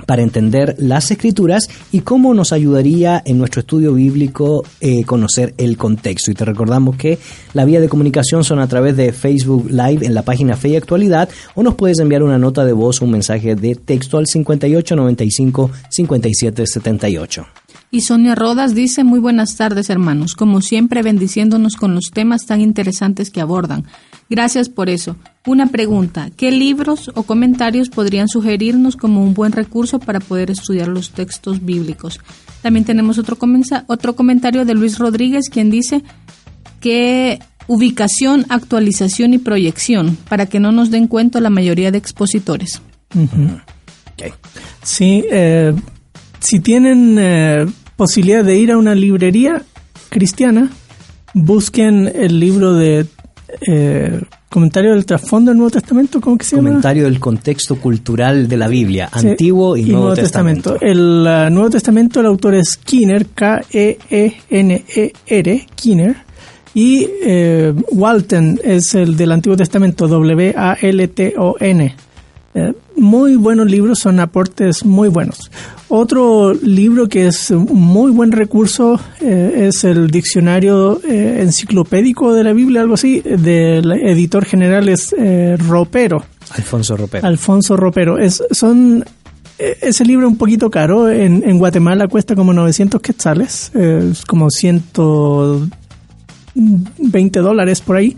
Para entender las escrituras y cómo nos ayudaría en nuestro estudio bíblico eh, conocer el contexto. Y te recordamos que la vía de comunicación son a través de Facebook Live en la página Fe y Actualidad o nos puedes enviar una nota de voz o un mensaje de texto al 5895 5778. Y Sonia Rodas dice, muy buenas tardes hermanos, como siempre bendiciéndonos con los temas tan interesantes que abordan. Gracias por eso. Una pregunta, ¿qué libros o comentarios podrían sugerirnos como un buen recurso para poder estudiar los textos bíblicos? También tenemos otro, otro comentario de Luis Rodríguez, quien dice que ubicación, actualización y proyección, para que no nos den cuenta la mayoría de expositores. Ujú. Ok. Sí, eh, si tienen eh, posibilidad de ir a una librería cristiana, busquen el libro de eh, comentario del trasfondo del Nuevo Testamento, ¿cómo que se llama? Comentario del contexto cultural de la Biblia, Sí, Antiguo y, Nuevo, Testamento. El ah, Nuevo Testamento, el autor es Skinner, K-E-E-N-E-R, Skinner. Y eh, Walton es el del Antiguo Testamento, W-A-L-T-O-N. Eh, muy buenos libros, son aportes muy buenos. Otro libro que es un muy buen recurso eh, es el diccionario eh, enciclopédico de la Biblia, algo así, del editor general es Ropero. Alfonso Ropero. Alfonso Ropero. Es, son, eh, ese libro es un poquito caro. En, en Guatemala cuesta como 900 quetzales, eh, es como 120 dólares por ahí.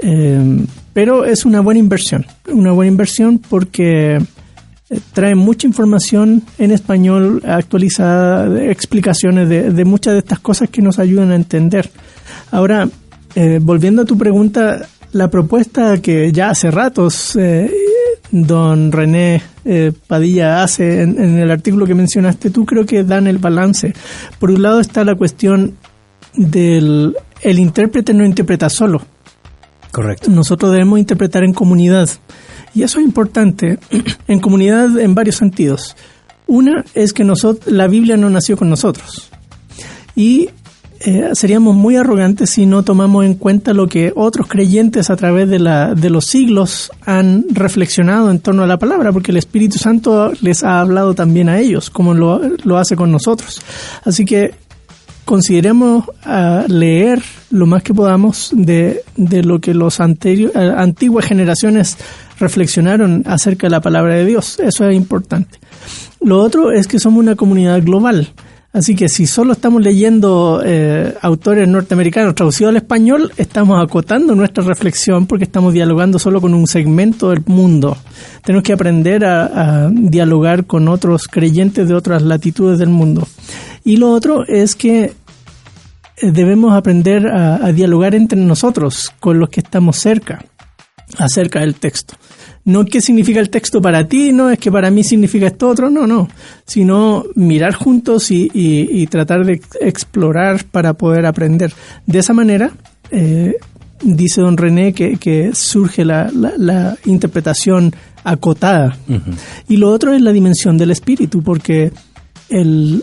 Eh, pero es una buena inversión, una buena inversión porque eh, trae mucha información en español actualizada, explicaciones de, muchas de estas cosas que nos ayudan a entender. Ahora, eh, volviendo a tu pregunta, la propuesta que ya hace ratos eh, don René Padilla hace en, en el artículo que mencionaste tú, creo que dan el balance. Por un lado está la cuestión del el intérprete no interpreta solo. Correcto. Nosotros debemos interpretar en comunidad. Y eso es importante, en comunidad en varios sentidos. Una es que nosotros, la Biblia no nació con nosotros. Y eh, seríamos muy arrogantes si no tomamos en cuenta lo que otros creyentes a través de, la, de los siglos han reflexionado en torno a la palabra, porque el Espíritu Santo les ha hablado también a ellos, como lo, lo hace con nosotros. Así que consideremos uh, leer lo más que podamos de, de lo que los uh, antiguas generaciones reflexionaron acerca de la palabra de Dios. Eso es importante. Lo otro es que somos una comunidad global. Así que si solo estamos leyendo eh, autores norteamericanos traducidos al español, estamos acotando nuestra reflexión porque estamos dialogando solo con un segmento del mundo. Tenemos que aprender a, a dialogar con otros creyentes de otras latitudes del mundo. Y lo otro es que debemos aprender a, a dialogar entre nosotros, con los que estamos cerca, acerca del texto no qué significa el texto para ti, no es que para mí significa esto otro, no, no, sino mirar juntos y, y, y tratar de explorar para poder aprender. De esa manera, eh, dice don René que, que surge la, la, la, interpretación acotada. Uh -huh. Y lo otro es la dimensión del espíritu, porque el,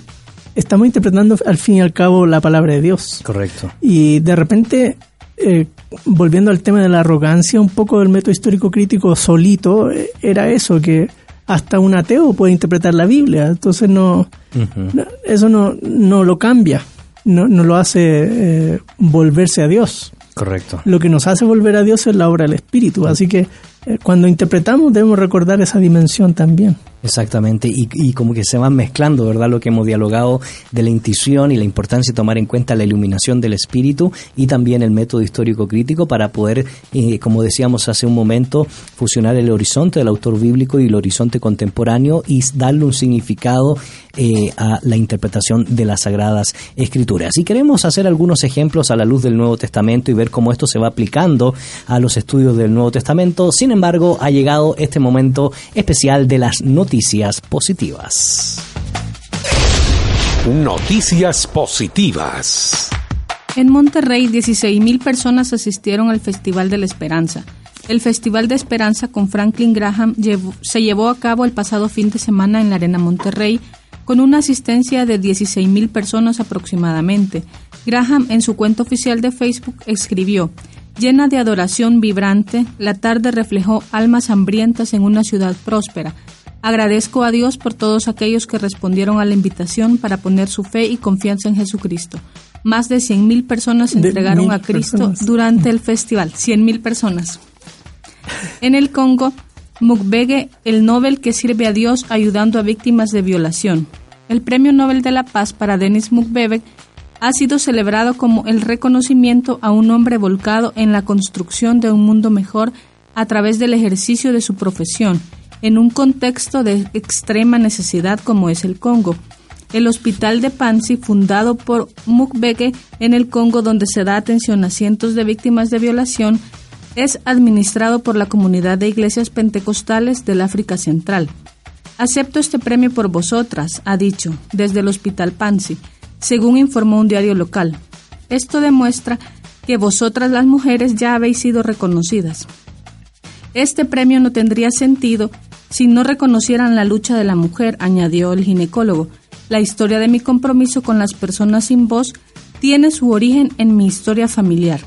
estamos interpretando al fin y al cabo la palabra de Dios. Correcto. Y de repente eh, volviendo al tema de la arrogancia, un poco del método histórico crítico solito eh, era eso, que hasta un ateo puede interpretar la Biblia, entonces no, uh -huh. no eso no, no lo cambia, no, no lo hace eh, volverse a Dios. Correcto. Lo que nos hace volver a Dios es la obra del Espíritu, así que cuando interpretamos debemos recordar esa dimensión también. Exactamente, y, y, como que se van mezclando, ¿verdad? Lo que hemos dialogado de la intuición y la importancia de tomar en cuenta la iluminación del espíritu y también el método histórico crítico para poder, eh, como decíamos hace un momento, fusionar el horizonte del autor bíblico y el horizonte contemporáneo y darle un significado eh, a la interpretación de las sagradas escrituras. Y queremos hacer algunos ejemplos a la luz del Nuevo Testamento y ver cómo esto se va aplicando a los estudios del Nuevo Testamento. Sin embargo, ha llegado este momento especial de las noticias noticias positivas. Noticias positivas. En Monterrey, 16.000 personas asistieron al Festival de la Esperanza. El Festival de Esperanza con Franklin Graham llevó, se llevó a cabo el pasado fin de semana en la Arena Monterrey, con una asistencia de 16.000 personas aproximadamente. Graham en su cuenta oficial de Facebook escribió, Llena de adoración vibrante, la tarde reflejó almas hambrientas en una ciudad próspera. Agradezco a Dios por todos aquellos que respondieron a la invitación para poner su fe y confianza en Jesucristo. Más de 100.000 personas se entregaron a Cristo personas. durante el festival. 100.000 personas. En el Congo, Mukwege, el Nobel que sirve a Dios ayudando a víctimas de violación. El Premio Nobel de la Paz para Denis Mukwege ha sido celebrado como el reconocimiento a un hombre volcado en la construcción de un mundo mejor a través del ejercicio de su profesión en un contexto de extrema necesidad como es el Congo. El hospital de Panzi, fundado por Mukwege en el Congo, donde se da atención a cientos de víctimas de violación, es administrado por la comunidad de iglesias pentecostales del África Central. Acepto este premio por vosotras, ha dicho, desde el hospital Panzi, según informó un diario local. Esto demuestra que vosotras las mujeres ya habéis sido reconocidas. Este premio no tendría sentido si no reconocieran la lucha de la mujer, añadió el ginecólogo. La historia de mi compromiso con las personas sin voz tiene su origen en mi historia familiar.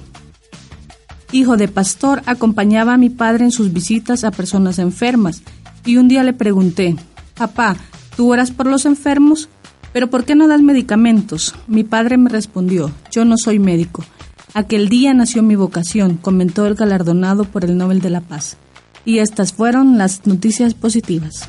Hijo de pastor, acompañaba a mi padre en sus visitas a personas enfermas y un día le pregunté, papá, ¿tú oras por los enfermos? ¿Pero por qué no das medicamentos? Mi padre me respondió, yo no soy médico. Aquel día nació mi vocación, comentó el galardonado por el Nobel de la Paz. Y estas fueron las noticias positivas.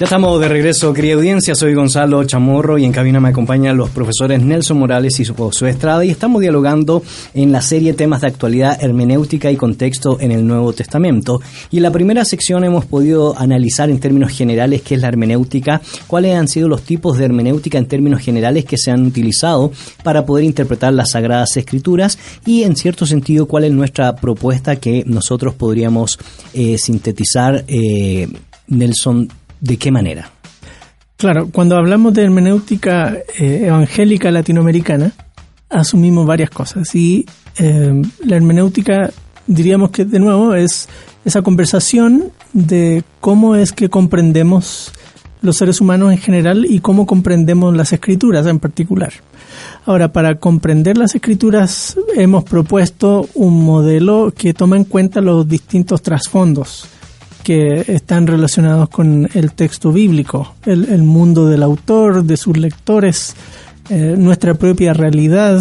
Ya estamos de regreso, querida audiencia. Soy Gonzalo Chamorro y en cabina me acompañan los profesores Nelson Morales y Josué Estrada y estamos dialogando en la serie temas de actualidad, hermenéutica y contexto en el Nuevo Testamento. Y en la primera sección hemos podido analizar en términos generales qué es la hermenéutica, cuáles han sido los tipos de hermenéutica en términos generales que se han utilizado para poder interpretar las Sagradas Escrituras y en cierto sentido cuál es nuestra propuesta que nosotros podríamos eh, sintetizar, eh, Nelson, ¿de qué manera? Claro, cuando hablamos de hermenéutica eh, evangélica latinoamericana, asumimos varias cosas. Y eh, la hermenéutica, diríamos que de nuevo, es esa conversación de cómo es que comprendemos los seres humanos en general y cómo comprendemos las escrituras en particular. Ahora, para comprender las escrituras hemos propuesto un modelo que toma en cuenta los distintos trasfondos que están relacionados con el texto bíblico, el, mundo del autor, de sus lectores, eh, nuestra propia realidad,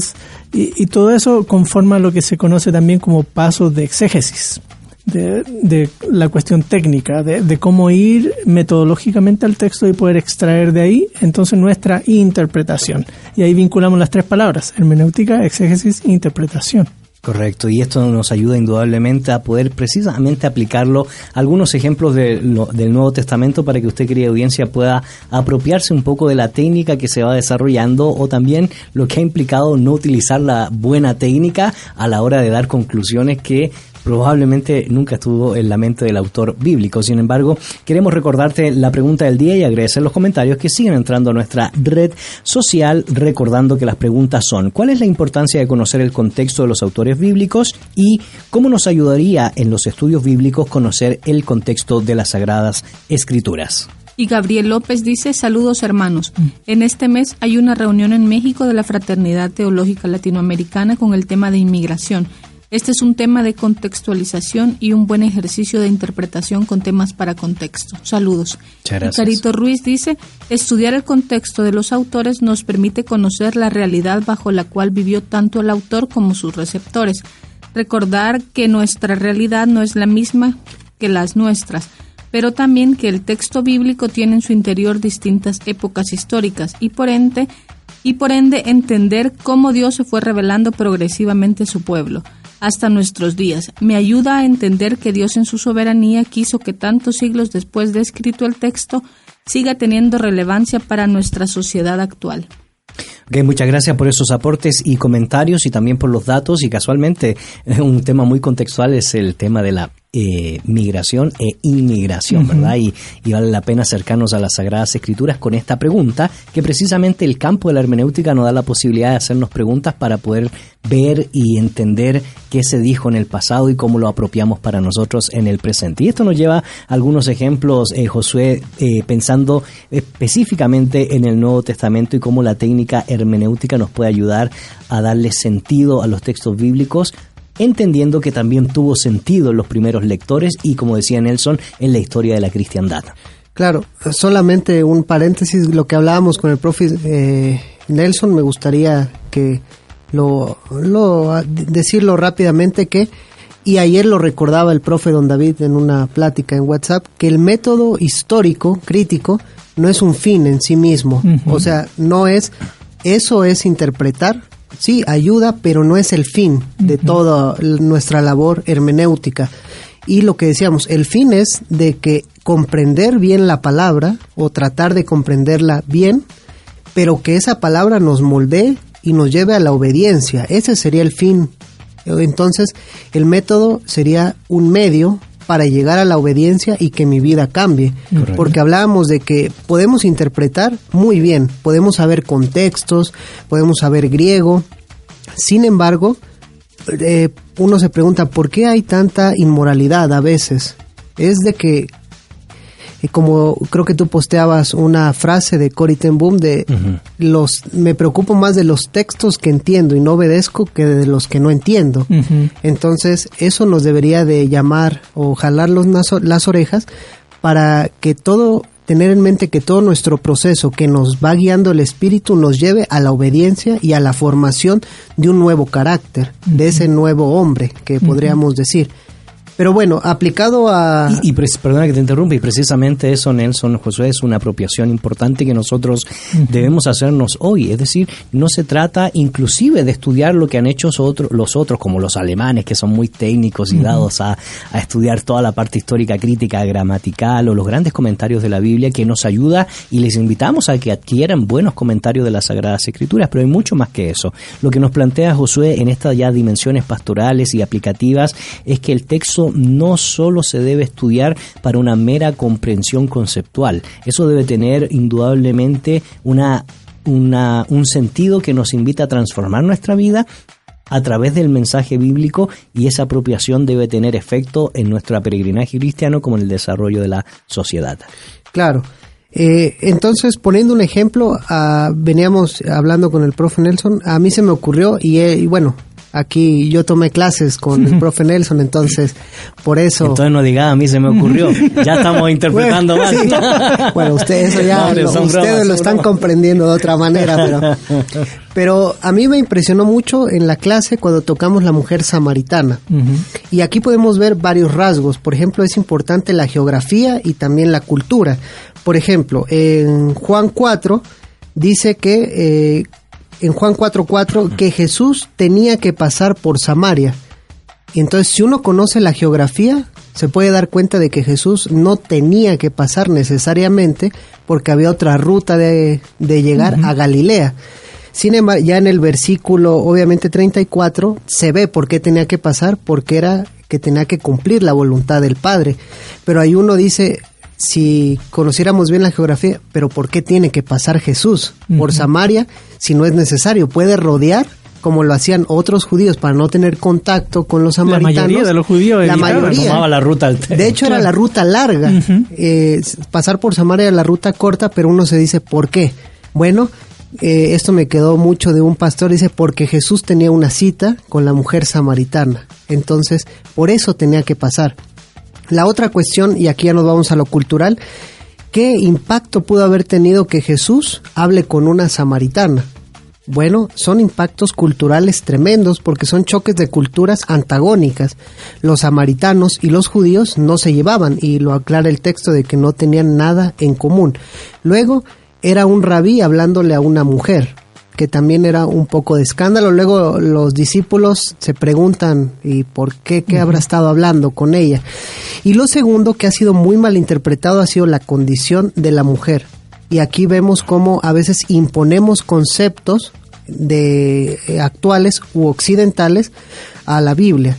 y, todo eso conforma lo que se conoce también como pasos de exégesis, de, de la cuestión técnica, de, de cómo ir metodológicamente al texto y poder extraer de ahí entonces nuestra interpretación. Y ahí vinculamos las tres palabras, hermenéutica, exégesis e interpretación. Correcto, y esto nos ayuda indudablemente a poder precisamente aplicarlo algunos ejemplos de del Nuevo Testamento para que usted, querida audiencia, pueda apropiarse un poco de la técnica que se va desarrollando o también lo que ha implicado no utilizar la buena técnica a la hora de dar conclusiones que probablemente nunca estuvo en la mente del autor bíblico. Sin embargo, queremos recordarte la pregunta del día y agradecer los comentarios que siguen entrando a nuestra red social, recordando que las preguntas son ¿cuál es la importancia de conocer el contexto de los autores bíblicos y cómo nos ayudaría en los estudios bíblicos conocer el contexto de las sagradas escrituras? Y Gabriel López dice, saludos hermanos. En este mes hay una reunión en México de la Fraternidad Teológica Latinoamericana con el tema de inmigración. Este es un tema de contextualización y un buen ejercicio de interpretación con temas para contexto. Saludos. Carito Ruiz dice, estudiar el contexto de los autores nos permite conocer la realidad bajo la cual vivió tanto el autor como sus receptores. Recordar que nuestra realidad no es la misma que las nuestras pero también que el texto bíblico tiene en su interior distintas épocas históricas y por ende y por ende entender cómo Dios se fue revelando progresivamente a su pueblo hasta nuestros días. Me ayuda a entender que Dios en su soberanía quiso que tantos siglos después de escrito el texto siga teniendo relevancia para nuestra sociedad actual. Ok, muchas gracias por esos aportes y comentarios y también por los datos y casualmente un tema muy contextual es el tema de la eh, migración e inmigración, ¿verdad? Y, y vale la pena acercarnos a las Sagradas Escrituras con esta pregunta, que precisamente el campo de la hermenéutica nos da la posibilidad de hacernos preguntas para poder ver y entender qué se dijo en el pasado y cómo lo apropiamos para nosotros en el presente. Y esto nos lleva a algunos ejemplos, eh, Josué, eh, pensando específicamente en el Nuevo Testamento y cómo la técnica hermenéutica nos puede ayudar a darle sentido a los textos bíblicos entendiendo que también tuvo sentido en los primeros lectores y, como decía Nelson, en la historia de la cristiandad. Claro, solamente un paréntesis, lo que hablábamos con el profe eh, Nelson, me gustaría que lo, lo decirlo rápidamente que y ayer lo recordaba el profe Don David en una plática en WhatsApp que el método histórico crítico no es un fin en sí mismo, o sea, no es eso es interpretar, sí, ayuda, pero no es el fin de toda nuestra labor hermenéutica. Y lo que decíamos, el fin es de que comprender bien la palabra o tratar de comprenderla bien, pero que esa palabra nos moldee y nos lleve a la obediencia. Ese sería el fin. Entonces, el método sería un medio para llegar a la obediencia y que mi vida cambie. Correcto. Porque hablábamos de que podemos interpretar muy bien, podemos saber contextos, podemos saber griego. Sin embargo, eh, uno se pregunta, ¿por qué hay tanta inmoralidad a veces? Es de que, como creo que tú posteabas una frase de Cory ten Boom de los, me preocupo más de los textos que entiendo y no obedezco que de los que no entiendo. Entonces, eso nos debería de llamar o jalar los las orejas para que todo, tener en mente que todo nuestro proceso que nos va guiando el espíritu nos lleve a la obediencia y a la formación de un nuevo carácter, de ese nuevo hombre que podríamos decir. Pero bueno, aplicado a... Y, y pres- perdona que te interrumpa, y precisamente eso, Nelson Josué, es una apropiación importante que nosotros debemos hacernos hoy. Es decir, no se trata inclusive de estudiar lo que han hecho los otros, los otros como los alemanes, que son muy técnicos y dados a, a estudiar toda la parte histórica, crítica, gramatical, o los grandes comentarios de la Biblia, que nos ayuda y les invitamos a que adquieran buenos comentarios de las Sagradas Escrituras, pero hay mucho más que eso. Lo que nos plantea Josué en estas ya dimensiones pastorales y aplicativas es que el texto no solo se debe estudiar para una mera comprensión conceptual, eso debe tener indudablemente una, un sentido que nos invita a transformar nuestra vida a través del mensaje bíblico y esa apropiación debe tener efecto en nuestro peregrinaje cristiano como en el desarrollo de la sociedad. Claro. Eh, entonces, poniendo un ejemplo, ah, veníamos hablando con el profe Nelson, a mí se me ocurrió y, eh, y bueno, aquí yo tomé clases con el profe Nelson, entonces por eso... Entonces no diga, a mí se me ocurrió, ya estamos interpretando Bueno, mal. sí. Bueno, ustedes eso ya No, lo- ustedes bromas, lo están bromas. comprendiendo de otra manera, pero, pero a mí me impresionó mucho en la clase cuando tocamos la mujer samaritana. Y aquí podemos ver varios rasgos. Por ejemplo, es importante la geografía y también la cultura. Por ejemplo, en Juan 4 dice que, eh, en Juan 4.4, que Jesús tenía que pasar por Samaria. Y entonces, si uno conoce la geografía, se puede dar cuenta de que Jesús no tenía que pasar necesariamente porque había otra ruta de, de llegar a Galilea. Sin embargo, ya en el versículo, obviamente 34, se ve por qué tenía que pasar, porque era que tenía que cumplir la voluntad del Padre. Pero ahí uno dice, si conociéramos bien la geografía, pero ¿por qué tiene que pasar Jesús por. Samaria si no es necesario? Puede rodear como lo hacían otros judíos para no tener contacto con los La samaritanos. mayoría de los judíos la mayoría. Tomaba la ruta. De hecho, era la ruta larga. Eh, pasar por Samaria era la ruta corta, pero uno se dice, ¿por qué? Bueno, eh, esto me quedó mucho de un pastor, dice, porque Jesús tenía una cita con la mujer samaritana. Entonces, por eso tenía que pasar. La otra cuestión, y aquí ya nos vamos a lo cultural, ¿qué impacto pudo haber tenido que Jesús hable con una samaritana? Bueno, son impactos culturales tremendos porque son choques de culturas antagónicas. Los samaritanos y los judíos no se llevaban y lo aclara el texto de que no tenían nada en común. Luego era un rabí hablándole a una mujer, que también era un poco de escándalo. Luego los discípulos se preguntan, ¿y por qué? ¿Qué habrá estado hablando con ella? Y lo segundo que ha sido muy mal interpretado ha sido la condición de la mujer. Y aquí vemos cómo a veces imponemos conceptos de eh, actuales u occidentales a la Biblia.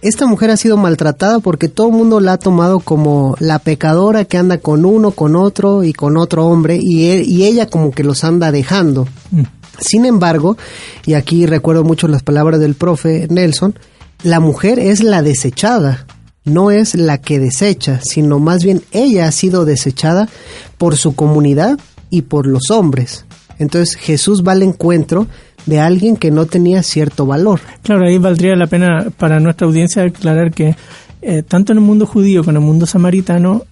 Esta mujer ha sido maltratada porque todo el mundo la ha tomado como la pecadora que anda con uno, con otro y con otro hombre y, e- y ella como que los anda dejando. Sin embargo, y aquí recuerdo mucho las palabras del profe Nelson, la mujer es la desechada, no es la que desecha, sino más bien ella ha sido desechada por su comunidad y por los hombres. Entonces Jesús va al encuentro de alguien que no tenía cierto valor. Claro, ahí valdría la pena para nuestra audiencia aclarar que eh, tanto en el mundo judío como en el mundo samaritano,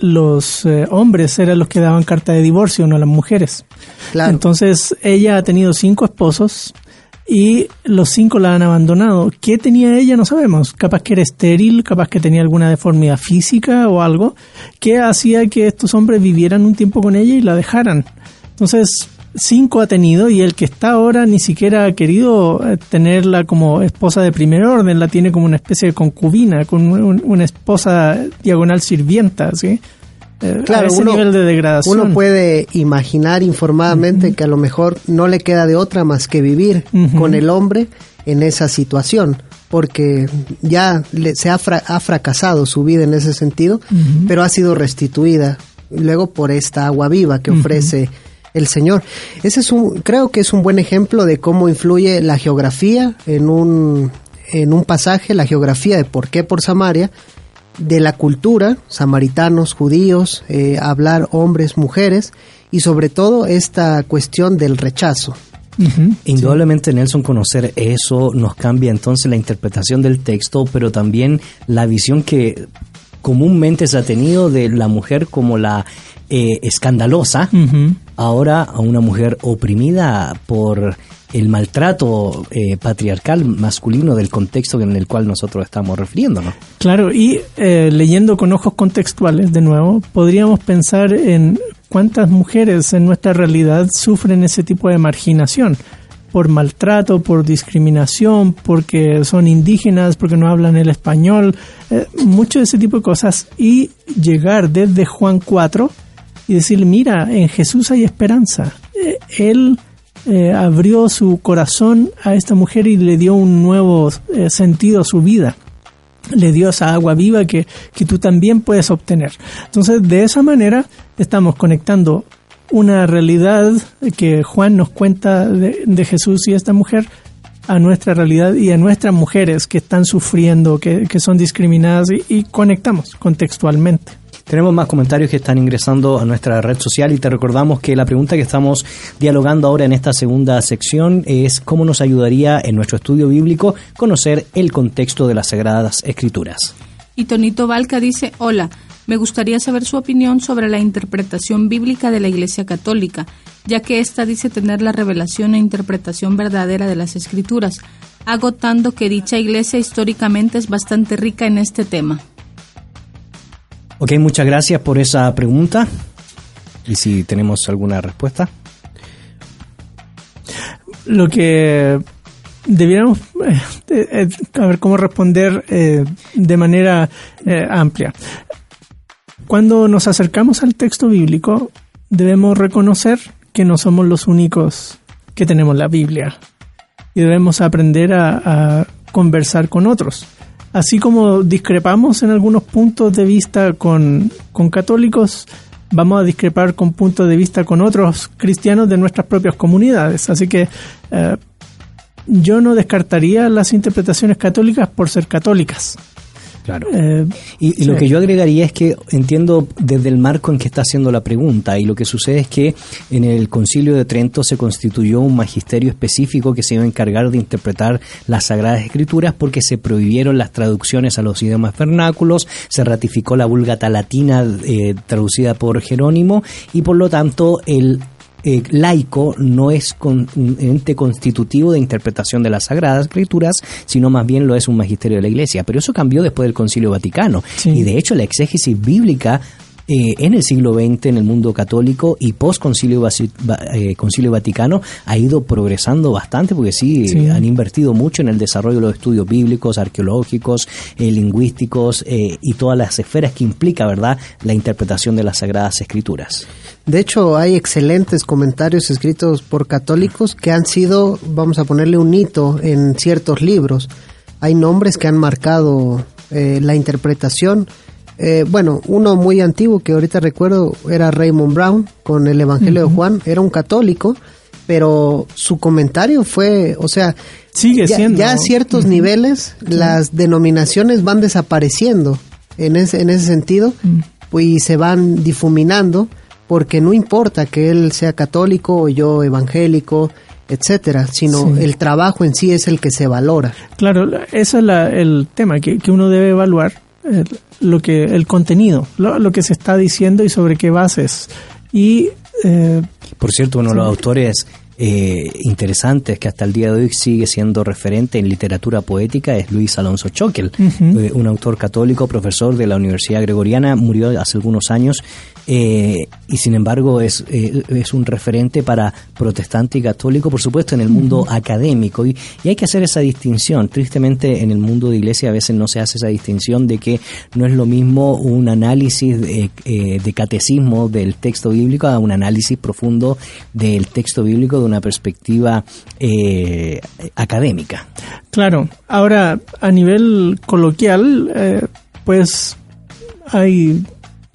los eh, hombres eran los que daban carta de divorcio, no las mujeres. Claro. Entonces, ella ha tenido cinco esposos y los cinco la han abandonado. ¿Qué tenía ella? No sabemos. Capaz que era estéril, capaz que tenía alguna deformidad física o algo que hacía que estos hombres vivieran un tiempo con ella y la dejaran. Entonces, cinco ha tenido y el que está ahora ni siquiera ha querido eh, tenerla como esposa de primer orden, la tiene como una especie de concubina, con un- una esposa diagonal sirvienta, ¿sí? Eh, a ese nivel de degradación. uno puede imaginar informadamente que a lo mejor no le queda de otra más que vivir con el hombre en esa situación, porque ya le- se ha, fra- ha fracasado su vida en ese sentido, pero ha sido restituida luego por esta agua viva que ofrece el Señor. Ese es un, creo que es un buen ejemplo de cómo influye la geografía en un, en un pasaje, la geografía de por qué por Samaria, de la cultura, samaritanos, judíos, eh, hablar hombres, mujeres, y sobre todo esta cuestión del rechazo. Indudablemente, Nelson, conocer eso nos cambia entonces la interpretación del texto, pero también la visión que comúnmente se ha tenido de la mujer como la eh, escandalosa. Ahora a una mujer oprimida por el maltrato eh, patriarcal masculino del contexto en el cual nosotros estamos refiriéndonos. Claro, y eh, leyendo con ojos contextuales de nuevo, podríamos pensar en cuántas mujeres en nuestra realidad sufren ese tipo de marginación por maltrato, por discriminación, porque son indígenas, porque no hablan el español, eh, mucho de ese tipo de cosas y llegar desde Juan 4 y decir, mira, en Jesús hay esperanza. Eh, él eh, abrió su corazón a esta mujer y le dio un nuevo eh, sentido a su vida le dio esa agua viva que, que tú también puedes obtener. Entonces, de esa manera estamos conectando una realidad que Juan nos cuenta de, de Jesús y esta mujer a nuestra realidad y a nuestras mujeres que están sufriendo, que, que son discriminadas y, y conectamos contextualmente. Tenemos más comentarios que están ingresando a nuestra red social y te recordamos que la pregunta que estamos dialogando ahora en esta segunda sección es cómo nos ayudaría en nuestro estudio bíblico conocer el contexto de las Sagradas Escrituras. Y Tonito Valca dice, hola, me gustaría saber su opinión sobre la interpretación bíblica de la Iglesia Católica, ya que ésta dice tener la revelación e interpretación verdadera de las Escrituras, agotando que dicha iglesia históricamente es bastante rica en este tema. Ok, muchas gracias por esa pregunta. Y si tenemos alguna respuesta. Lo que debiéramos eh, eh, a ver cómo responder eh, de manera amplia. Cuando nos acercamos al texto bíblico, debemos reconocer que no somos los únicos que tenemos la Biblia y debemos aprender a conversar con otros. Así como discrepamos en algunos puntos de vista con, con católicos, vamos a discrepar con puntos de vista con otros cristianos de nuestras propias comunidades. Así que eh, yo no descartaría las interpretaciones católicas por ser católicas. Claro. Eh, Y, y lo que yo agregaría es que entiendo desde el marco en que está haciendo la pregunta y lo que sucede es que en el concilio de Trento se constituyó un magisterio específico que se iba a encargar de interpretar las Sagradas Escrituras porque se prohibieron las traducciones a los idiomas vernáculos, se ratificó la Vulgata Latina eh, traducida por Jerónimo y por lo tanto el eh, laico no es con- un ente constitutivo de interpretación de las Sagradas Escrituras, sino más bien lo es un magisterio de la Iglesia. Pero eso cambió después del Concilio Vaticano. Sí. Y de hecho la exégesis bíblica eh, en el siglo XX en el mundo católico y post concilio, eh, concilio Vaticano ha ido progresando bastante porque sí, Sí. han invertido mucho en el desarrollo de los estudios bíblicos, arqueológicos, eh, lingüísticos eh, y todas las esferas que implica, ¿verdad?, la interpretación de las Sagradas Escrituras. De hecho, hay excelentes comentarios escritos por católicos que han sido, vamos a ponerle un hito en ciertos libros. Hay nombres que han marcado eh, la interpretación. Eh, bueno, uno muy antiguo que ahorita recuerdo era Raymond Brown con el Evangelio de Juan. Era un católico, pero su comentario fue, o sea, Sigue ya, siendo. ya a ciertos niveles las denominaciones van desapareciendo en ese, en ese sentido y se van difuminando porque no importa que él sea católico o yo evangélico, etcétera, sino Sí. el trabajo en sí es el que se valora. Claro, ese es la- el tema que, que uno debe evaluar, eh, lo que el contenido, lo, lo que se está diciendo y sobre qué bases. Y eh, Por cierto, uno de los autores eh, interesantes que hasta el día de hoy sigue siendo referente en literatura poética es Luis Alonso Choquel, eh, un autor católico, profesor de la Universidad Gregoriana, murió hace algunos años eh, y sin embargo es, eh, es un referente para protestante y católico, por supuesto, en el mundo académico y, y hay que hacer esa distinción. Tristemente en el mundo de iglesia a veces no se hace esa distinción de que no es lo mismo un análisis de, eh, de catecismo del texto bíblico a un análisis profundo del texto bíblico de una perspectiva eh, académica. claro, ahora a nivel coloquial, eh, pues hay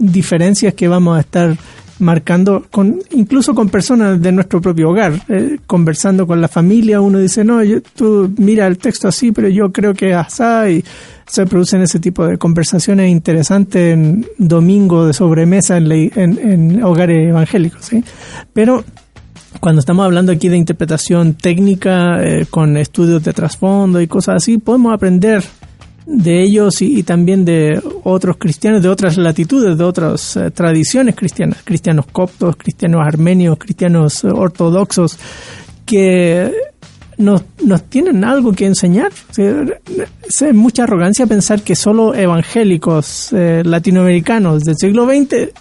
diferencias que vamos a estar marcando con incluso con personas de nuestro propio hogar eh, conversando con la familia uno dice no yo, tú mira el texto así pero yo creo que asá y se producen ese tipo de conversaciones interesantes en domingo de sobremesa en, en hogares evangélicos ¿sí? pero cuando estamos hablando aquí de interpretación técnica eh, con estudios de trasfondo y cosas así podemos aprender de ellos y, y también de otros cristianos de otras latitudes, de otras eh, tradiciones cristianas, cristianos coptos, cristianos armenios, cristianos eh, ortodoxos, que nos, nos tienen algo que enseñar. O sea, Es mucha arrogancia pensar que solo evangélicos eh, latinoamericanos del siglo XX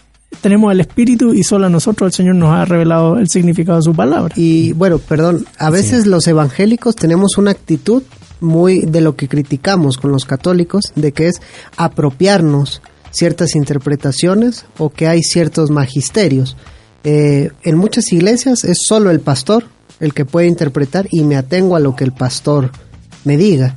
tenemos el espíritu y solo a nosotros el Señor nos ha revelado el significado de su palabra. Y bueno, perdón, a veces los evangélicos tenemos una actitud muy de lo que criticamos con los católicos, de que es apropiarnos ciertas interpretaciones o que hay ciertos magisterios. Eh, en muchas iglesias es solo el pastor el que puede interpretar y me atengo a lo que el pastor me diga.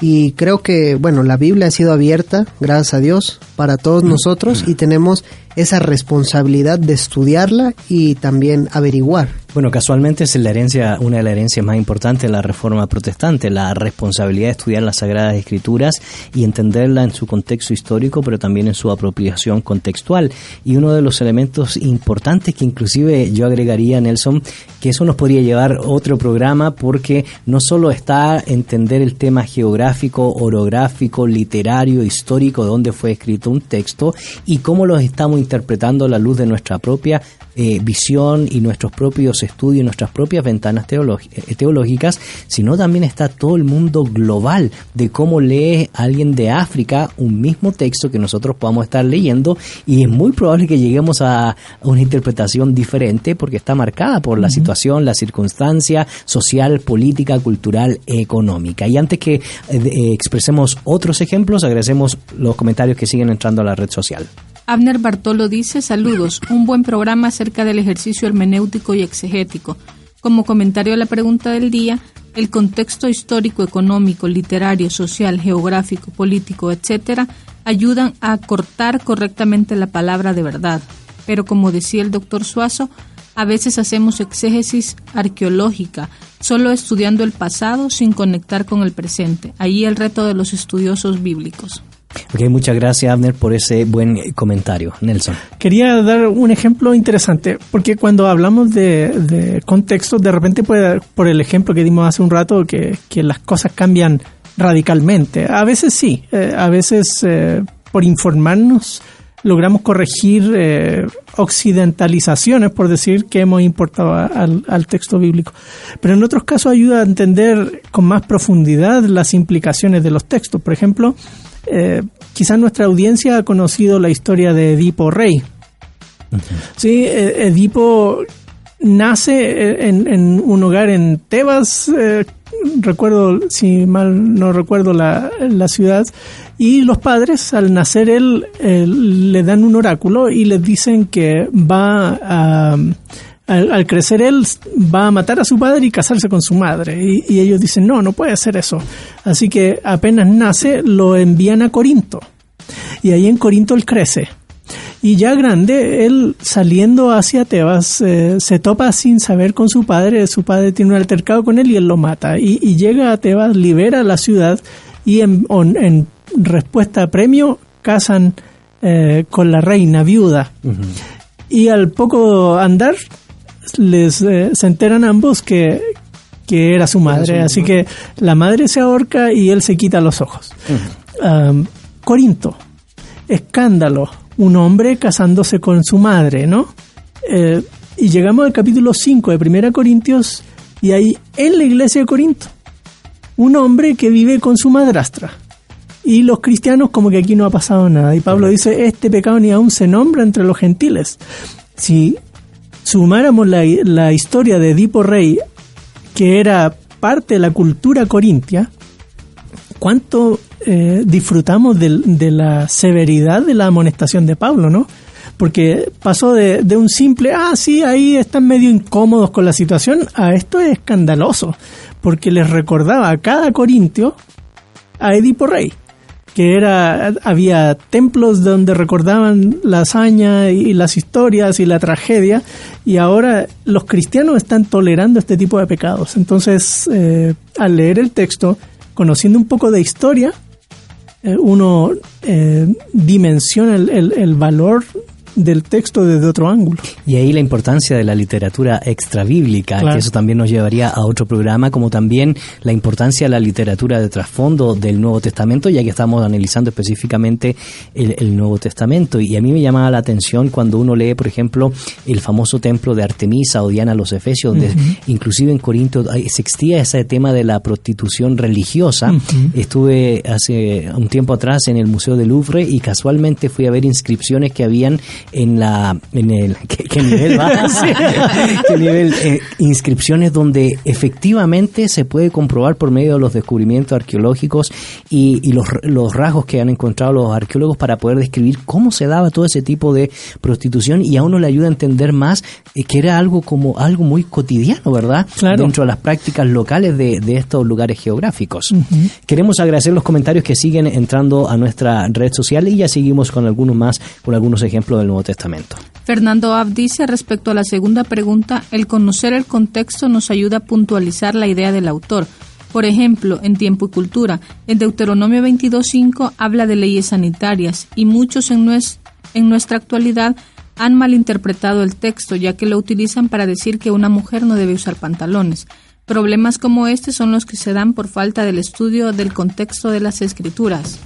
Y creo que, bueno, la Biblia ha sido abierta, gracias a Dios, para todos nosotros y tenemos esa responsabilidad de estudiarla y también averiguar. Bueno, casualmente es la herencia, una de las herencias más importantes de la reforma protestante, la responsabilidad de estudiar las Sagradas Escrituras y entenderla en su contexto histórico, pero también en su apropiación contextual. Y uno de los elementos importantes que inclusive yo agregaría, Nelson, que eso nos podría llevar otro programa porque no solo está entender el tema geográfico, orográfico, literario, histórico, de dónde fue escrito un texto y cómo los estamos interpretando la luz de nuestra propia eh, visión y nuestros propios estudios, nuestras propias ventanas eh, teológicas, sino también está todo el mundo global de cómo lee alguien de África un mismo texto que nosotros podamos estar leyendo y es muy probable que lleguemos a una interpretación diferente porque está marcada por la situación, la circunstancia social, política, cultural, económica. Y antes que eh, eh, expresemos otros ejemplos, agradecemos los comentarios que siguen entrando a la red social. Abner Bartolo dice, saludos, un buen programa acerca del ejercicio hermenéutico y exegético. Como comentario a la pregunta del día, el contexto histórico, económico, literario, social, geográfico, político, etcétera, ayudan a cortar correctamente la palabra de verdad. Pero como decía el doctor Suazo, a veces hacemos exégesis arqueológica, solo estudiando el pasado sin conectar con el presente. Ahí el reto de los estudiosos bíblicos. Ok, muchas gracias, Abner, por ese buen eh, comentario. Nelson. Quería dar un ejemplo interesante, porque cuando hablamos de, de contexto, de repente puede, por el ejemplo que dimos hace un rato, que, que las cosas cambian radicalmente. A veces sí, eh, a veces eh, por informarnos logramos corregir eh, occidentalizaciones, por decir, que hemos importado a- al texto bíblico. Pero en otros casos ayuda a entender con más profundidad las implicaciones de los textos. Por ejemplo, eh, quizás nuestra audiencia ha conocido la historia de Edipo Rey. Sí, eh, Edipo nace eh, en, en un hogar en Tebas, eh, recuerdo, si mal no recuerdo la, la ciudad, y los padres al nacer él eh, le dan un oráculo y les dicen que va a... Al, al crecer él va a matar a su padre y casarse con su madre. Y, y ellos dicen, no, no puede ser eso. Así que apenas nace, lo envían a Corinto. Y ahí en Corinto él crece. Y ya grande, él saliendo hacia Tebas, eh, se topa sin saber con su padre. Su padre tiene un altercado con él y él lo mata. Y, y llega a Tebas, libera la ciudad y en, on- en respuesta a premio casan eh, con la reina viuda. Y al poco andar, les eh, se enteran ambos que, que era su madre. Así que la madre se ahorca y él se quita los ojos. Corinto, escándalo, un hombre casándose con su madre, ¿no? Eh, y llegamos al capítulo 5 de Primera Corintios y ahí en la iglesia de Corinto, un hombre que vive con su madrastra. Y los cristianos como que aquí no ha pasado nada. Y Pablo dice, este pecado ni aún se nombra entre los gentiles. Si sumáramos la, la historia de Edipo Rey, que era parte de la cultura corintia, cuánto eh, disfrutamos del- de, la severidad de la amonestación de Pablo, ¿no? Porque pasó de, de un simple, ah, sí, ahí están medio incómodos con la situación, a esto es escandaloso, porque les recordaba a cada corintio a Edipo Rey, que era, había templos donde recordaban la hazaña y las historias y la tragedia, y ahora los cristianos están tolerando este tipo de pecados. Entonces, eh, al leer el texto, conociendo un poco de historia, eh, uno eh, dimensiona el, el- el valor del texto desde otro ángulo. Y ahí la importancia de la literatura extrabíblica, Claro. que eso también nos llevaría a otro programa, como también la importancia de la literatura de trasfondo del Nuevo Testamento, ya que estamos analizando específicamente el, el Nuevo Testamento. Y a mí me llamaba la atención cuando uno lee, por ejemplo, el famoso templo de Artemisa o Diana los Efesios, donde inclusive en Corinto existía ese tema de la prostitución religiosa. Estuve hace un tiempo atrás en el Museo del Louvre y casualmente fui a ver inscripciones que habían en la en el ¿qué, qué nivel va? ¿Qué nivel? Eh, inscripciones donde efectivamente se puede comprobar por medio de los descubrimientos arqueológicos y, y los, los rasgos que han encontrado los arqueólogos para poder describir cómo se daba todo ese tipo de prostitución y a uno le ayuda a entender más eh, que era algo como algo muy cotidiano, ¿verdad? Claro. Dentro de las prácticas locales de, de estos lugares geográficos. Queremos agradecer los comentarios que siguen entrando a nuestra red social y ya seguimos con algunos más, con algunos ejemplos del Nuevo Testamento. Fernando Ab dice respecto a la segunda pregunta, el conocer el contexto nos ayuda a puntualizar la idea del autor. Por ejemplo, en Tiempo y Cultura, en Deuteronomio 22.5 habla de leyes sanitarias y muchos en, nues- en nuestra actualidad han malinterpretado el texto ya que lo utilizan para decir que una mujer no debe usar pantalones. Problemas como este son los que se dan por falta del estudio del contexto de las escrituras.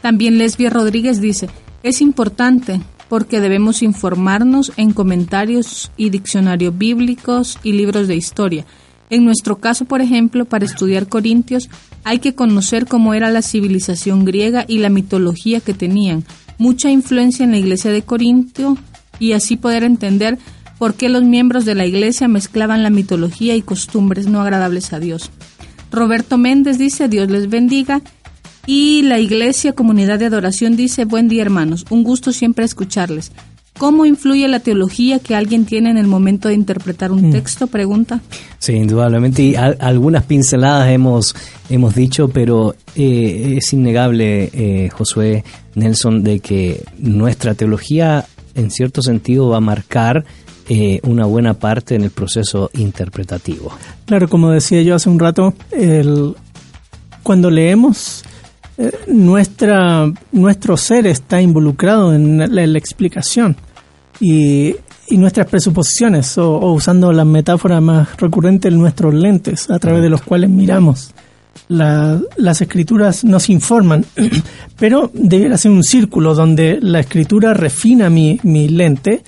También Lesbia Rodríguez dice, es importante porque debemos informarnos en comentarios y diccionarios bíblicos y libros de historia. En nuestro caso, por ejemplo, para estudiar Corintios, hay que conocer cómo era la civilización griega y la mitología que tenían. Mucha influencia en la iglesia de Corintio y así poder entender por qué los miembros de la iglesia mezclaban la mitología y costumbres no agradables a Dios. Roberto Méndez dice, Dios les bendiga. Y la iglesia, comunidad de adoración, dice, buen día hermanos, un gusto siempre escucharles. ¿Cómo influye la teología que alguien tiene en el momento de interpretar un texto? Pregunta. Sí, indudablemente. Y al- algunas pinceladas hemos, hemos dicho, pero eh, es innegable, eh, Josué Nelson, de que nuestra teología, en cierto sentido, va a marcar eh, una buena parte en el proceso interpretativo. Claro, como decía yo hace un rato, el, cuando leemos, eh, nuestra, nuestro ser está involucrado en la, en la explicación y, y nuestras presuposiciones, o, o usando la metáfora más recurrente, nuestros lentes a través de los cuales miramos. La- las escrituras nos informan, pero debería ser un círculo donde la escritura refina mi, mi lente,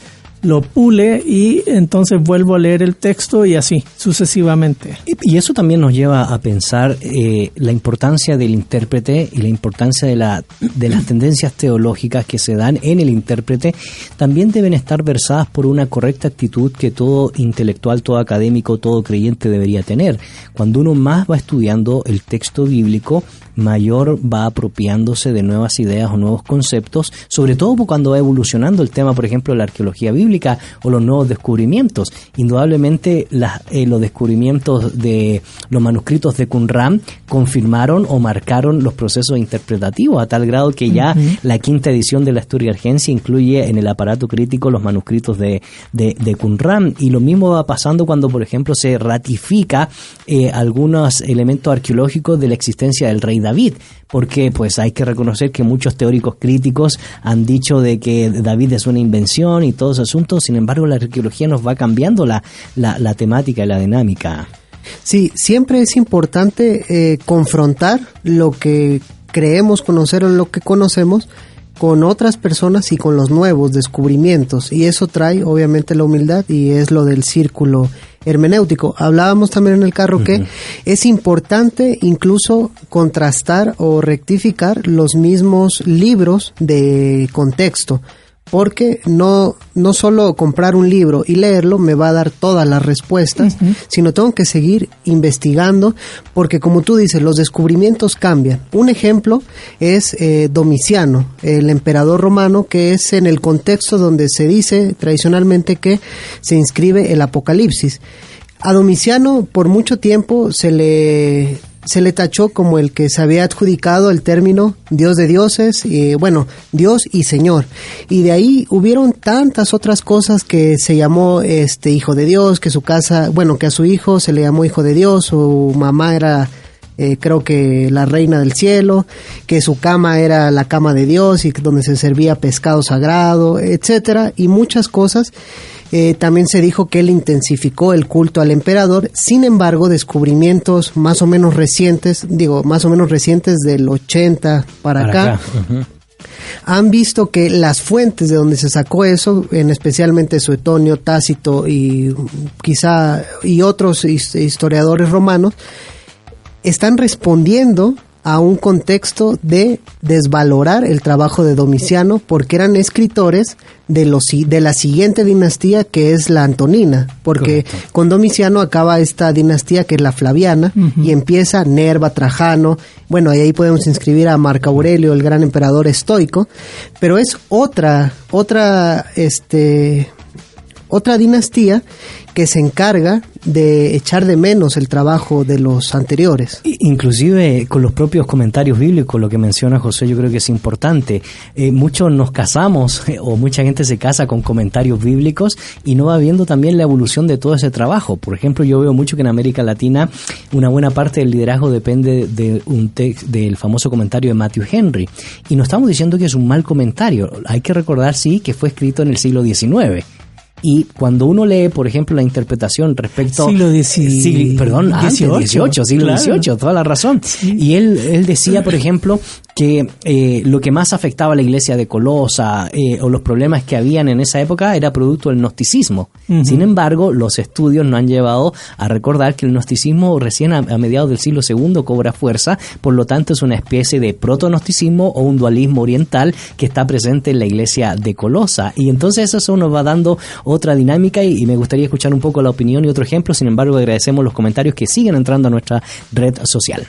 lo pule y entonces vuelvo a leer el texto y así sucesivamente. Y eso también nos lleva a pensar eh, la importancia del intérprete y la importancia de, la, de las tendencias teológicas que se dan en el intérprete también deben estar versadas por una correcta actitud que todo intelectual, todo académico, todo creyente debería tener. Cuando uno más va estudiando el texto bíblico, mayor va apropiándose de nuevas ideas o nuevos conceptos, sobre todo cuando va evolucionando el tema, por ejemplo, de la arqueología bíblica o los nuevos descubrimientos. Indudablemente las, eh, los descubrimientos de los manuscritos de Qumran confirmaron o marcaron los procesos interpretativos a tal grado que ya la quinta edición de la Historia Argencia incluye en el aparato crítico los manuscritos de, de, de Qumran y lo mismo va pasando cuando, por ejemplo, se ratifica eh, algunos elementos arqueológicos de la existencia del rey David, porque pues hay que reconocer que muchos teóricos críticos han dicho de que David es una invención y todos esos sin embargo la arqueología nos va cambiando la, la, la temática y la dinámica. Sí, siempre es importante eh, confrontar lo que creemos conocer o lo que conocemos con otras personas y con los nuevos descubrimientos. Y eso trae obviamente la humildad y es lo del círculo hermenéutico. Hablábamos también en el carro que es importante incluso contrastar o rectificar los mismos libros de contexto. Porque no, no solo comprar un libro y leerlo me va a dar todas las respuestas, sino tengo que seguir investigando, porque como tú dices, los descubrimientos cambian. Un ejemplo es eh, Domiciano, el emperador romano, que es en el contexto donde se dice tradicionalmente que se inscribe el Apocalipsis. A Domiciano por mucho tiempo se le se le tachó como el que se había adjudicado el término Dios de dioses, y, bueno, Dios y Señor. Y de ahí hubieron tantas otras cosas que se llamó este hijo de Dios, que su casa, bueno, que a su hijo se le llamó hijo de Dios, su mamá era eh, creo que la reina del cielo, que su cama era la cama de Dios y donde se servía pescado sagrado, etcétera, y muchas cosas. Eh, también se dijo que él intensificó el culto al emperador, sin embargo, descubrimientos más o menos recientes, digo, más o menos recientes del 80 para, acá, han visto que las fuentes de donde se sacó eso, en especialmente Suetonio, Tácito y quizá y otros his- historiadores romanos, están respondiendo a un contexto de desvalorar el trabajo de Domiciano porque eran escritores de, los, de la siguiente dinastía que es la Antonina, porque Correcto. con Domiciano acaba esta dinastía que es la Flaviana y empieza Nerva, Trajano, bueno, y ahí podemos inscribir a Marco Aurelio, el gran emperador estoico, pero es otra, otra, este, otra dinastía que se encarga de echar de menos el trabajo de los anteriores. Inclusive con los propios comentarios bíblicos, lo que menciona José, yo creo que es importante. Eh, muchos nos casamos o mucha gente se casa con comentarios bíblicos y no va viendo también la evolución de todo ese trabajo. Por ejemplo, yo veo mucho que en América Latina una buena parte del liderazgo depende de un del famoso comentario de Matthew Henry. Y no estamos diciendo que es un mal comentario. Hay que recordar, sí, que fue escrito en el siglo XIX. Y cuando uno lee, por ejemplo, la interpretación respecto... Siglo dieci- Siglo- perdón, antes, 18, 18, siglo claro. XVIII, toda la razón. Y él, él decía, por ejemplo, que eh, lo que más afectaba a la iglesia de Colosa eh, o los problemas que habían en esa época era producto del gnosticismo. Sin embargo, los estudios nos han llevado a recordar que el gnosticismo recién a, a mediados del siglo II cobra fuerza, por lo tanto es una especie de proto-gnosticismo o un dualismo oriental que está presente en la iglesia de Colosa. Y entonces eso nos va dando otra dinámica y, y me gustaría escuchar un poco la opinión y otro ejemplo. Sin embargo, agradecemos los comentarios que siguen entrando a nuestra red social.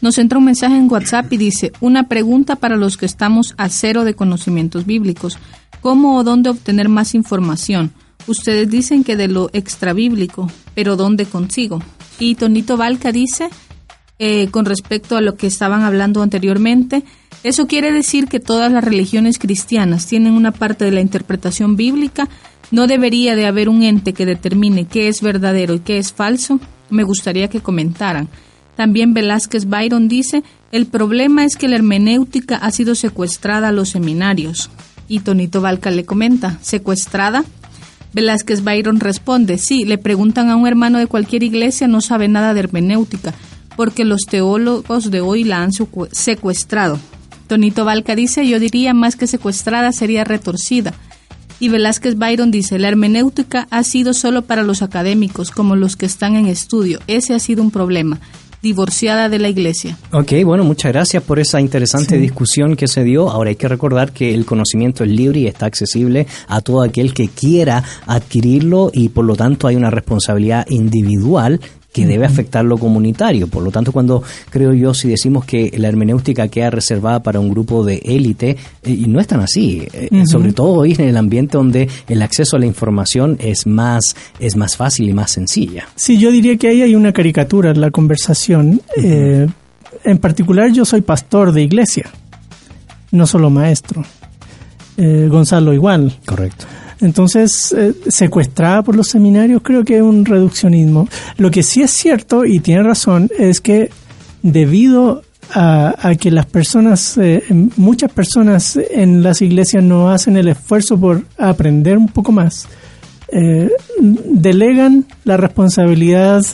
Nos entra un mensaje en WhatsApp y dice, una pregunta para los que estamos a cero de conocimientos bíblicos. ¿Cómo o dónde obtener más información? Ustedes dicen que de lo extrabíblico, pero ¿dónde consigo? Y Tonito Valca dice, eh, con respecto a lo que estaban hablando anteriormente, eso quiere decir que todas las religiones cristianas tienen una parte de la interpretación bíblica. No debería de haber un ente que determine qué es verdadero y qué es falso. Me gustaría que comentaran. También Velázquez Byron dice, el problema es que la hermenéutica ha sido secuestrada a los seminarios. Y Tonito Valca le comenta, ¿secuestrada? Velázquez Byron responde, sí, le preguntan a un hermano de cualquier iglesia, no sabe nada de hermenéutica, porque los teólogos de hoy la han secu- secuestrado. Tonito Valca dice, yo diría más que secuestrada sería retorcida. Y Velázquez Byron dice, la hermenéutica ha sido solo para los académicos, como los que están en estudio. Ese ha sido un problema. Divorciada de la iglesia. Ok, bueno, muchas gracias por esa interesante discusión que se dio. Ahora hay que recordar que el conocimiento es libre y está accesible a todo aquel que quiera adquirirlo y por lo tanto hay una responsabilidad individual que debe afectar lo comunitario. Por lo tanto, cuando creo yo, si decimos que la hermenéutica queda reservada para un grupo de élite, eh, y no es tan así, eh, Ujú. sobre todo hoy en el ambiente donde el acceso a la información es más, es más fácil y más sencilla. Sí, yo diría que ahí hay una caricatura en la conversación. Eh, en particular, yo soy pastor de iglesia, no solo maestro. Eh, Gonzalo igual. Correcto. Entonces, eh, secuestrada por los seminarios creo que es un reduccionismo. Lo que sí es cierto, y tiene razón, es que debido a, a que las personas, eh, muchas personas en las iglesias no hacen el esfuerzo por aprender un poco más, eh, delegan la responsabilidad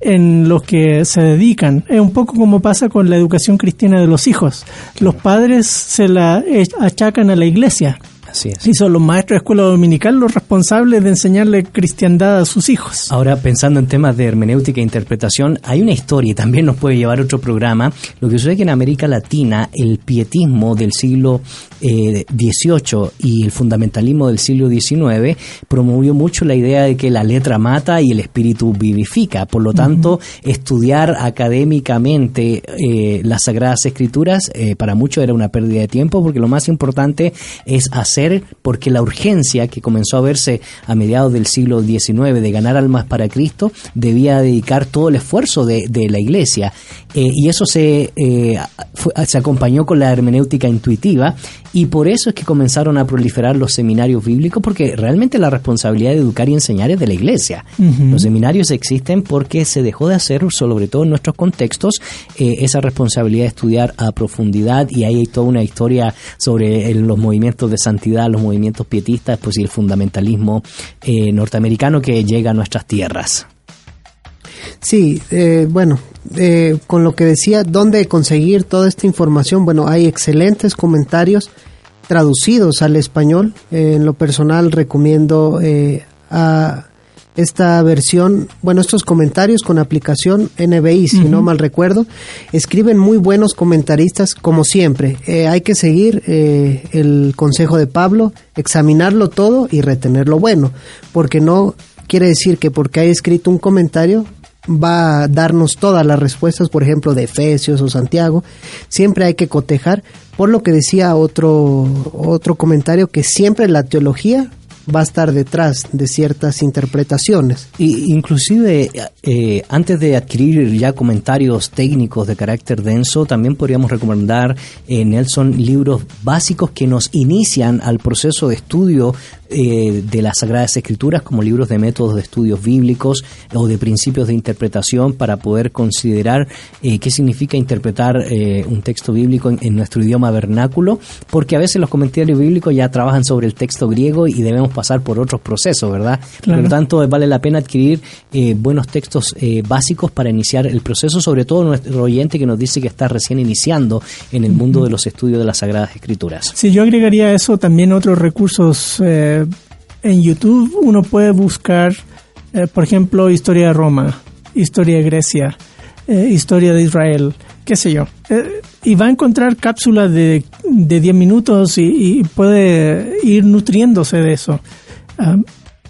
en los que se dedican. Es un poco como pasa con la educación cristiana de los hijos. Los padres se la achacan a la iglesia. Así es. Y son los maestros de escuela dominical los responsables de enseñarle cristiandad a sus hijos. Ahora, pensando en temas de hermenéutica e interpretación, hay una historia y también nos puede llevar a otro programa. Lo que sucede es que en América Latina el pietismo del siglo eh, XVIII y el fundamentalismo del siglo XIX promovió mucho la idea de que la letra mata y el espíritu vivifica. Por lo tanto, estudiar académicamente eh, las Sagradas Escrituras eh, para muchos era una pérdida de tiempo porque lo más importante es hacer porque la urgencia que comenzó a verse a mediados del siglo XIX de ganar almas para Cristo debía dedicar todo el esfuerzo de, de la iglesia. Eh, y eso se, eh, fue- se acompañó con la hermenéutica intuitiva y por eso es que comenzaron a proliferar los seminarios bíblicos porque realmente la responsabilidad de educar y enseñar es de la iglesia. Los seminarios existen porque se dejó de hacer, sobre todo en nuestros contextos, eh, esa responsabilidad de estudiar a profundidad y ahí hay toda una historia sobre los movimientos de santidad, los movimientos pietistas, pues y el fundamentalismo eh, norteamericano que llega a nuestras tierras. Sí, eh, bueno, eh, con lo que decía, ¿dónde conseguir toda esta información? Bueno, hay excelentes comentarios traducidos al español. En lo personal recomiendo a esta versión, bueno, estos comentarios con aplicación NBI, si no mal recuerdo, escriben muy buenos comentaristas, como siempre. Eh, hay que seguir eh, el consejo de Pablo, examinarlo todo y retener lo bueno, porque no quiere decir que porque haya escrito un comentario va a darnos todas las respuestas, por ejemplo, de Efesios o Santiago. Siempre hay que cotejar, por lo que decía otro, otro comentario, que siempre la teología va a estar detrás de ciertas interpretaciones. Y inclusive eh, antes de adquirir ya comentarios técnicos de carácter denso, también podríamos recomendar eh, Nelson libros básicos que nos inician al proceso de estudio eh, de las Sagradas Escrituras como libros de métodos de estudios bíblicos o de principios de interpretación para poder considerar eh, qué significa interpretar eh, un texto bíblico en, en nuestro idioma vernáculo, porque a veces los comentarios bíblicos ya trabajan sobre el texto griego y debemos pasar por otros procesos, ¿verdad? Claro. Por lo tanto, vale la pena adquirir eh, buenos textos eh, básicos para iniciar el proceso, sobre todo nuestro oyente que nos dice que está recién iniciando en el mundo de los estudios de las Sagradas Escrituras. Si yo agregaría a eso también otros recursos. eh, en YouTube uno puede buscar, eh, por ejemplo, historia de Roma, historia de Grecia, eh, historia de Israel, qué sé yo. Eh, y va a encontrar cápsulas de, de 10 minutos y, puede ir nutriéndose de eso. Ah,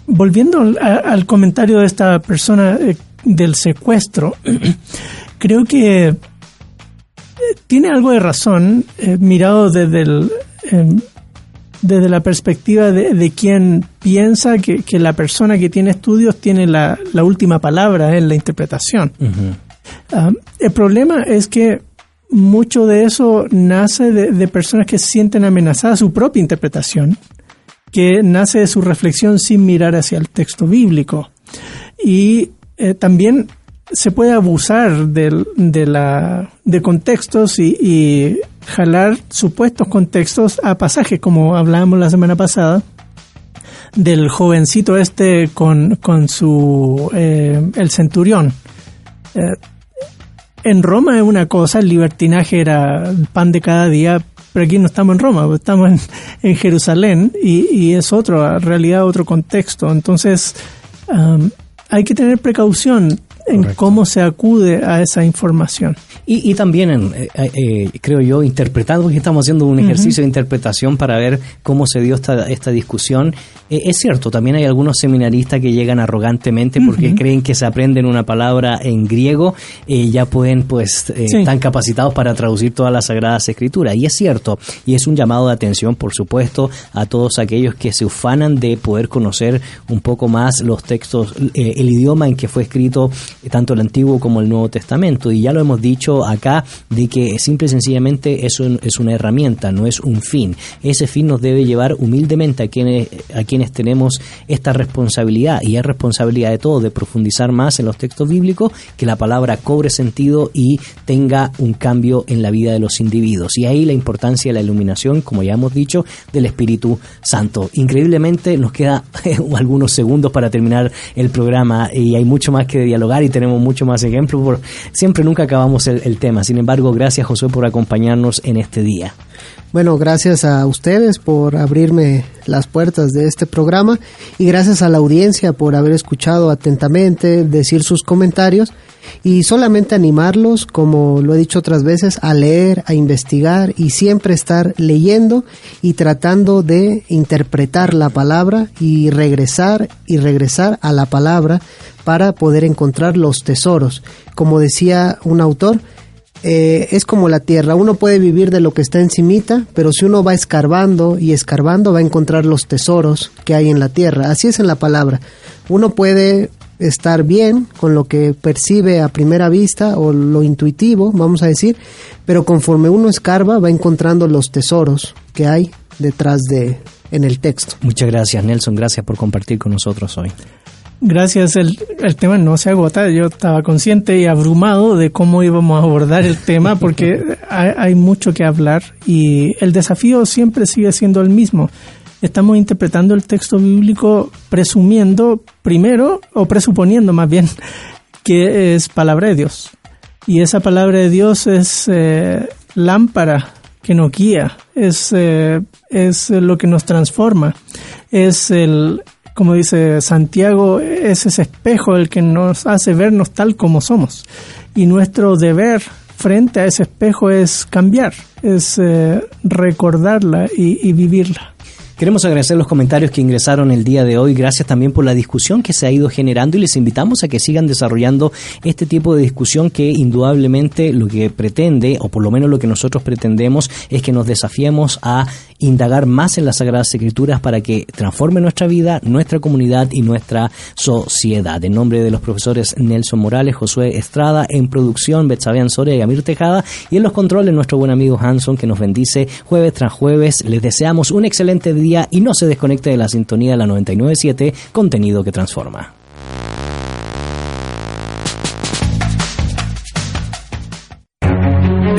volviendo a- al comentario de esta persona del secuestro, creo que tiene algo de razón, mirado desde el, em, desde la perspectiva de, de quien piensa que, que la persona que tiene estudios tiene la, la última palabra en la interpretación. Ah, el problema es que mucho de eso nace de, de personas que sienten amenazada su propia interpretación, que nace de su reflexión sin mirar hacia el texto bíblico. Y eh, también se puede abusar del- de, la, de contextos y, y jalar supuestos contextos a pasajes, como hablábamos la semana pasada, del jovencito este con, con su eh, el centurión. Eh, en Roma es una cosa, el libertinaje era pan de cada día, pero aquí no estamos en Roma, estamos en, en Jerusalén y, y es otra realidad, otro contexto. Entonces, am, hay que tener precaución en Correcto. cómo se acude a esa información. Y, y también, en, eh, eh, creo yo, interpretando, porque estamos haciendo un ejercicio de interpretación para ver cómo se dio esta, esta discusión. Eh, es cierto, también hay algunos seminaristas que llegan arrogantemente porque creen que se aprenden una palabra en griego y ya pueden, pues, eh, Sí. están capacitados para traducir todas las sagradas escrituras. Y es cierto, y es un llamado de atención, por supuesto, a todos aquellos que se ufanan de poder conocer un poco más los textos, eh, el idioma en que fue escrito eh, tanto el Antiguo como el Nuevo Testamento. Y ya lo hemos dicho acá, de que simple y sencillamente eso es una herramienta, no es un fin. Ese fin nos debe llevar humildemente a quienes, a quienes tenemos esta responsabilidad, y es responsabilidad de todos de profundizar más en los textos bíblicos, que la palabra cobre sentido y tenga un cambio en la vida de los individuos. Y ahí la importancia de la iluminación, como ya hemos dicho, del Espíritu Santo. Increíblemente nos queda algunos segundos para terminar el programa y hay mucho más que dialogar y tenemos mucho más ejemplos. Por, siempre nunca acabamos el, el tema. Sin embargo, gracias Josué por acompañarnos en este día. Bueno, gracias a ustedes por abrirme las puertas de este programa y gracias a la audiencia por haber escuchado atentamente, decir sus comentarios y solamente animarlos, como lo he dicho otras veces, a leer, a investigar y siempre estar leyendo y tratando de interpretar la palabra y regresar y regresar a la palabra para poder encontrar los tesoros. Como decía un autor, eh, es como la tierra, uno puede vivir de lo que está encimita, pero si uno va escarbando y escarbando va a encontrar los tesoros que hay en la tierra. Así es en la palabra. Uno puede estar bien con lo que percibe a primera vista o lo intuitivo, vamos a decir, pero conforme uno escarba va encontrando los tesoros que hay detrás de en el texto. Muchas gracias Nelson, gracias por compartir con nosotros hoy. Gracias, el, el tema no se agota. Yo estaba consciente y abrumado de cómo íbamos a abordar el tema porque hay, hay mucho que hablar y el desafío siempre sigue siendo el mismo. Estamos interpretando el texto bíblico presumiendo primero, o presuponiendo más bien, que es palabra de Dios. Y esa palabra de Dios es eh, lámpara que nos guía, es, eh, es lo que nos transforma, es el, como dice Santiago, es ese espejo el que nos hace vernos tal como somos. Y nuestro deber frente a ese espejo es cambiar, es eh, recordarla y, y vivirla. Queremos agradecer los comentarios que ingresaron el día de hoy. Gracias también por la discusión que se ha ido generando y les invitamos a que sigan desarrollando este tipo de discusión que indudablemente lo que pretende, o por lo menos lo que nosotros pretendemos, es que nos desafiemos a indagar más en las Sagradas Escrituras para que transforme nuestra vida, nuestra comunidad y nuestra sociedad. En nombre de los profesores Nelson Morales, Josué Estrada, en producción Betsabean Soria y Amir Tejada, y en los controles nuestro buen amigo Hanson que nos bendice jueves tras jueves. Les deseamos un excelente día y no se desconecte de la sintonía de la 997, contenido que transforma.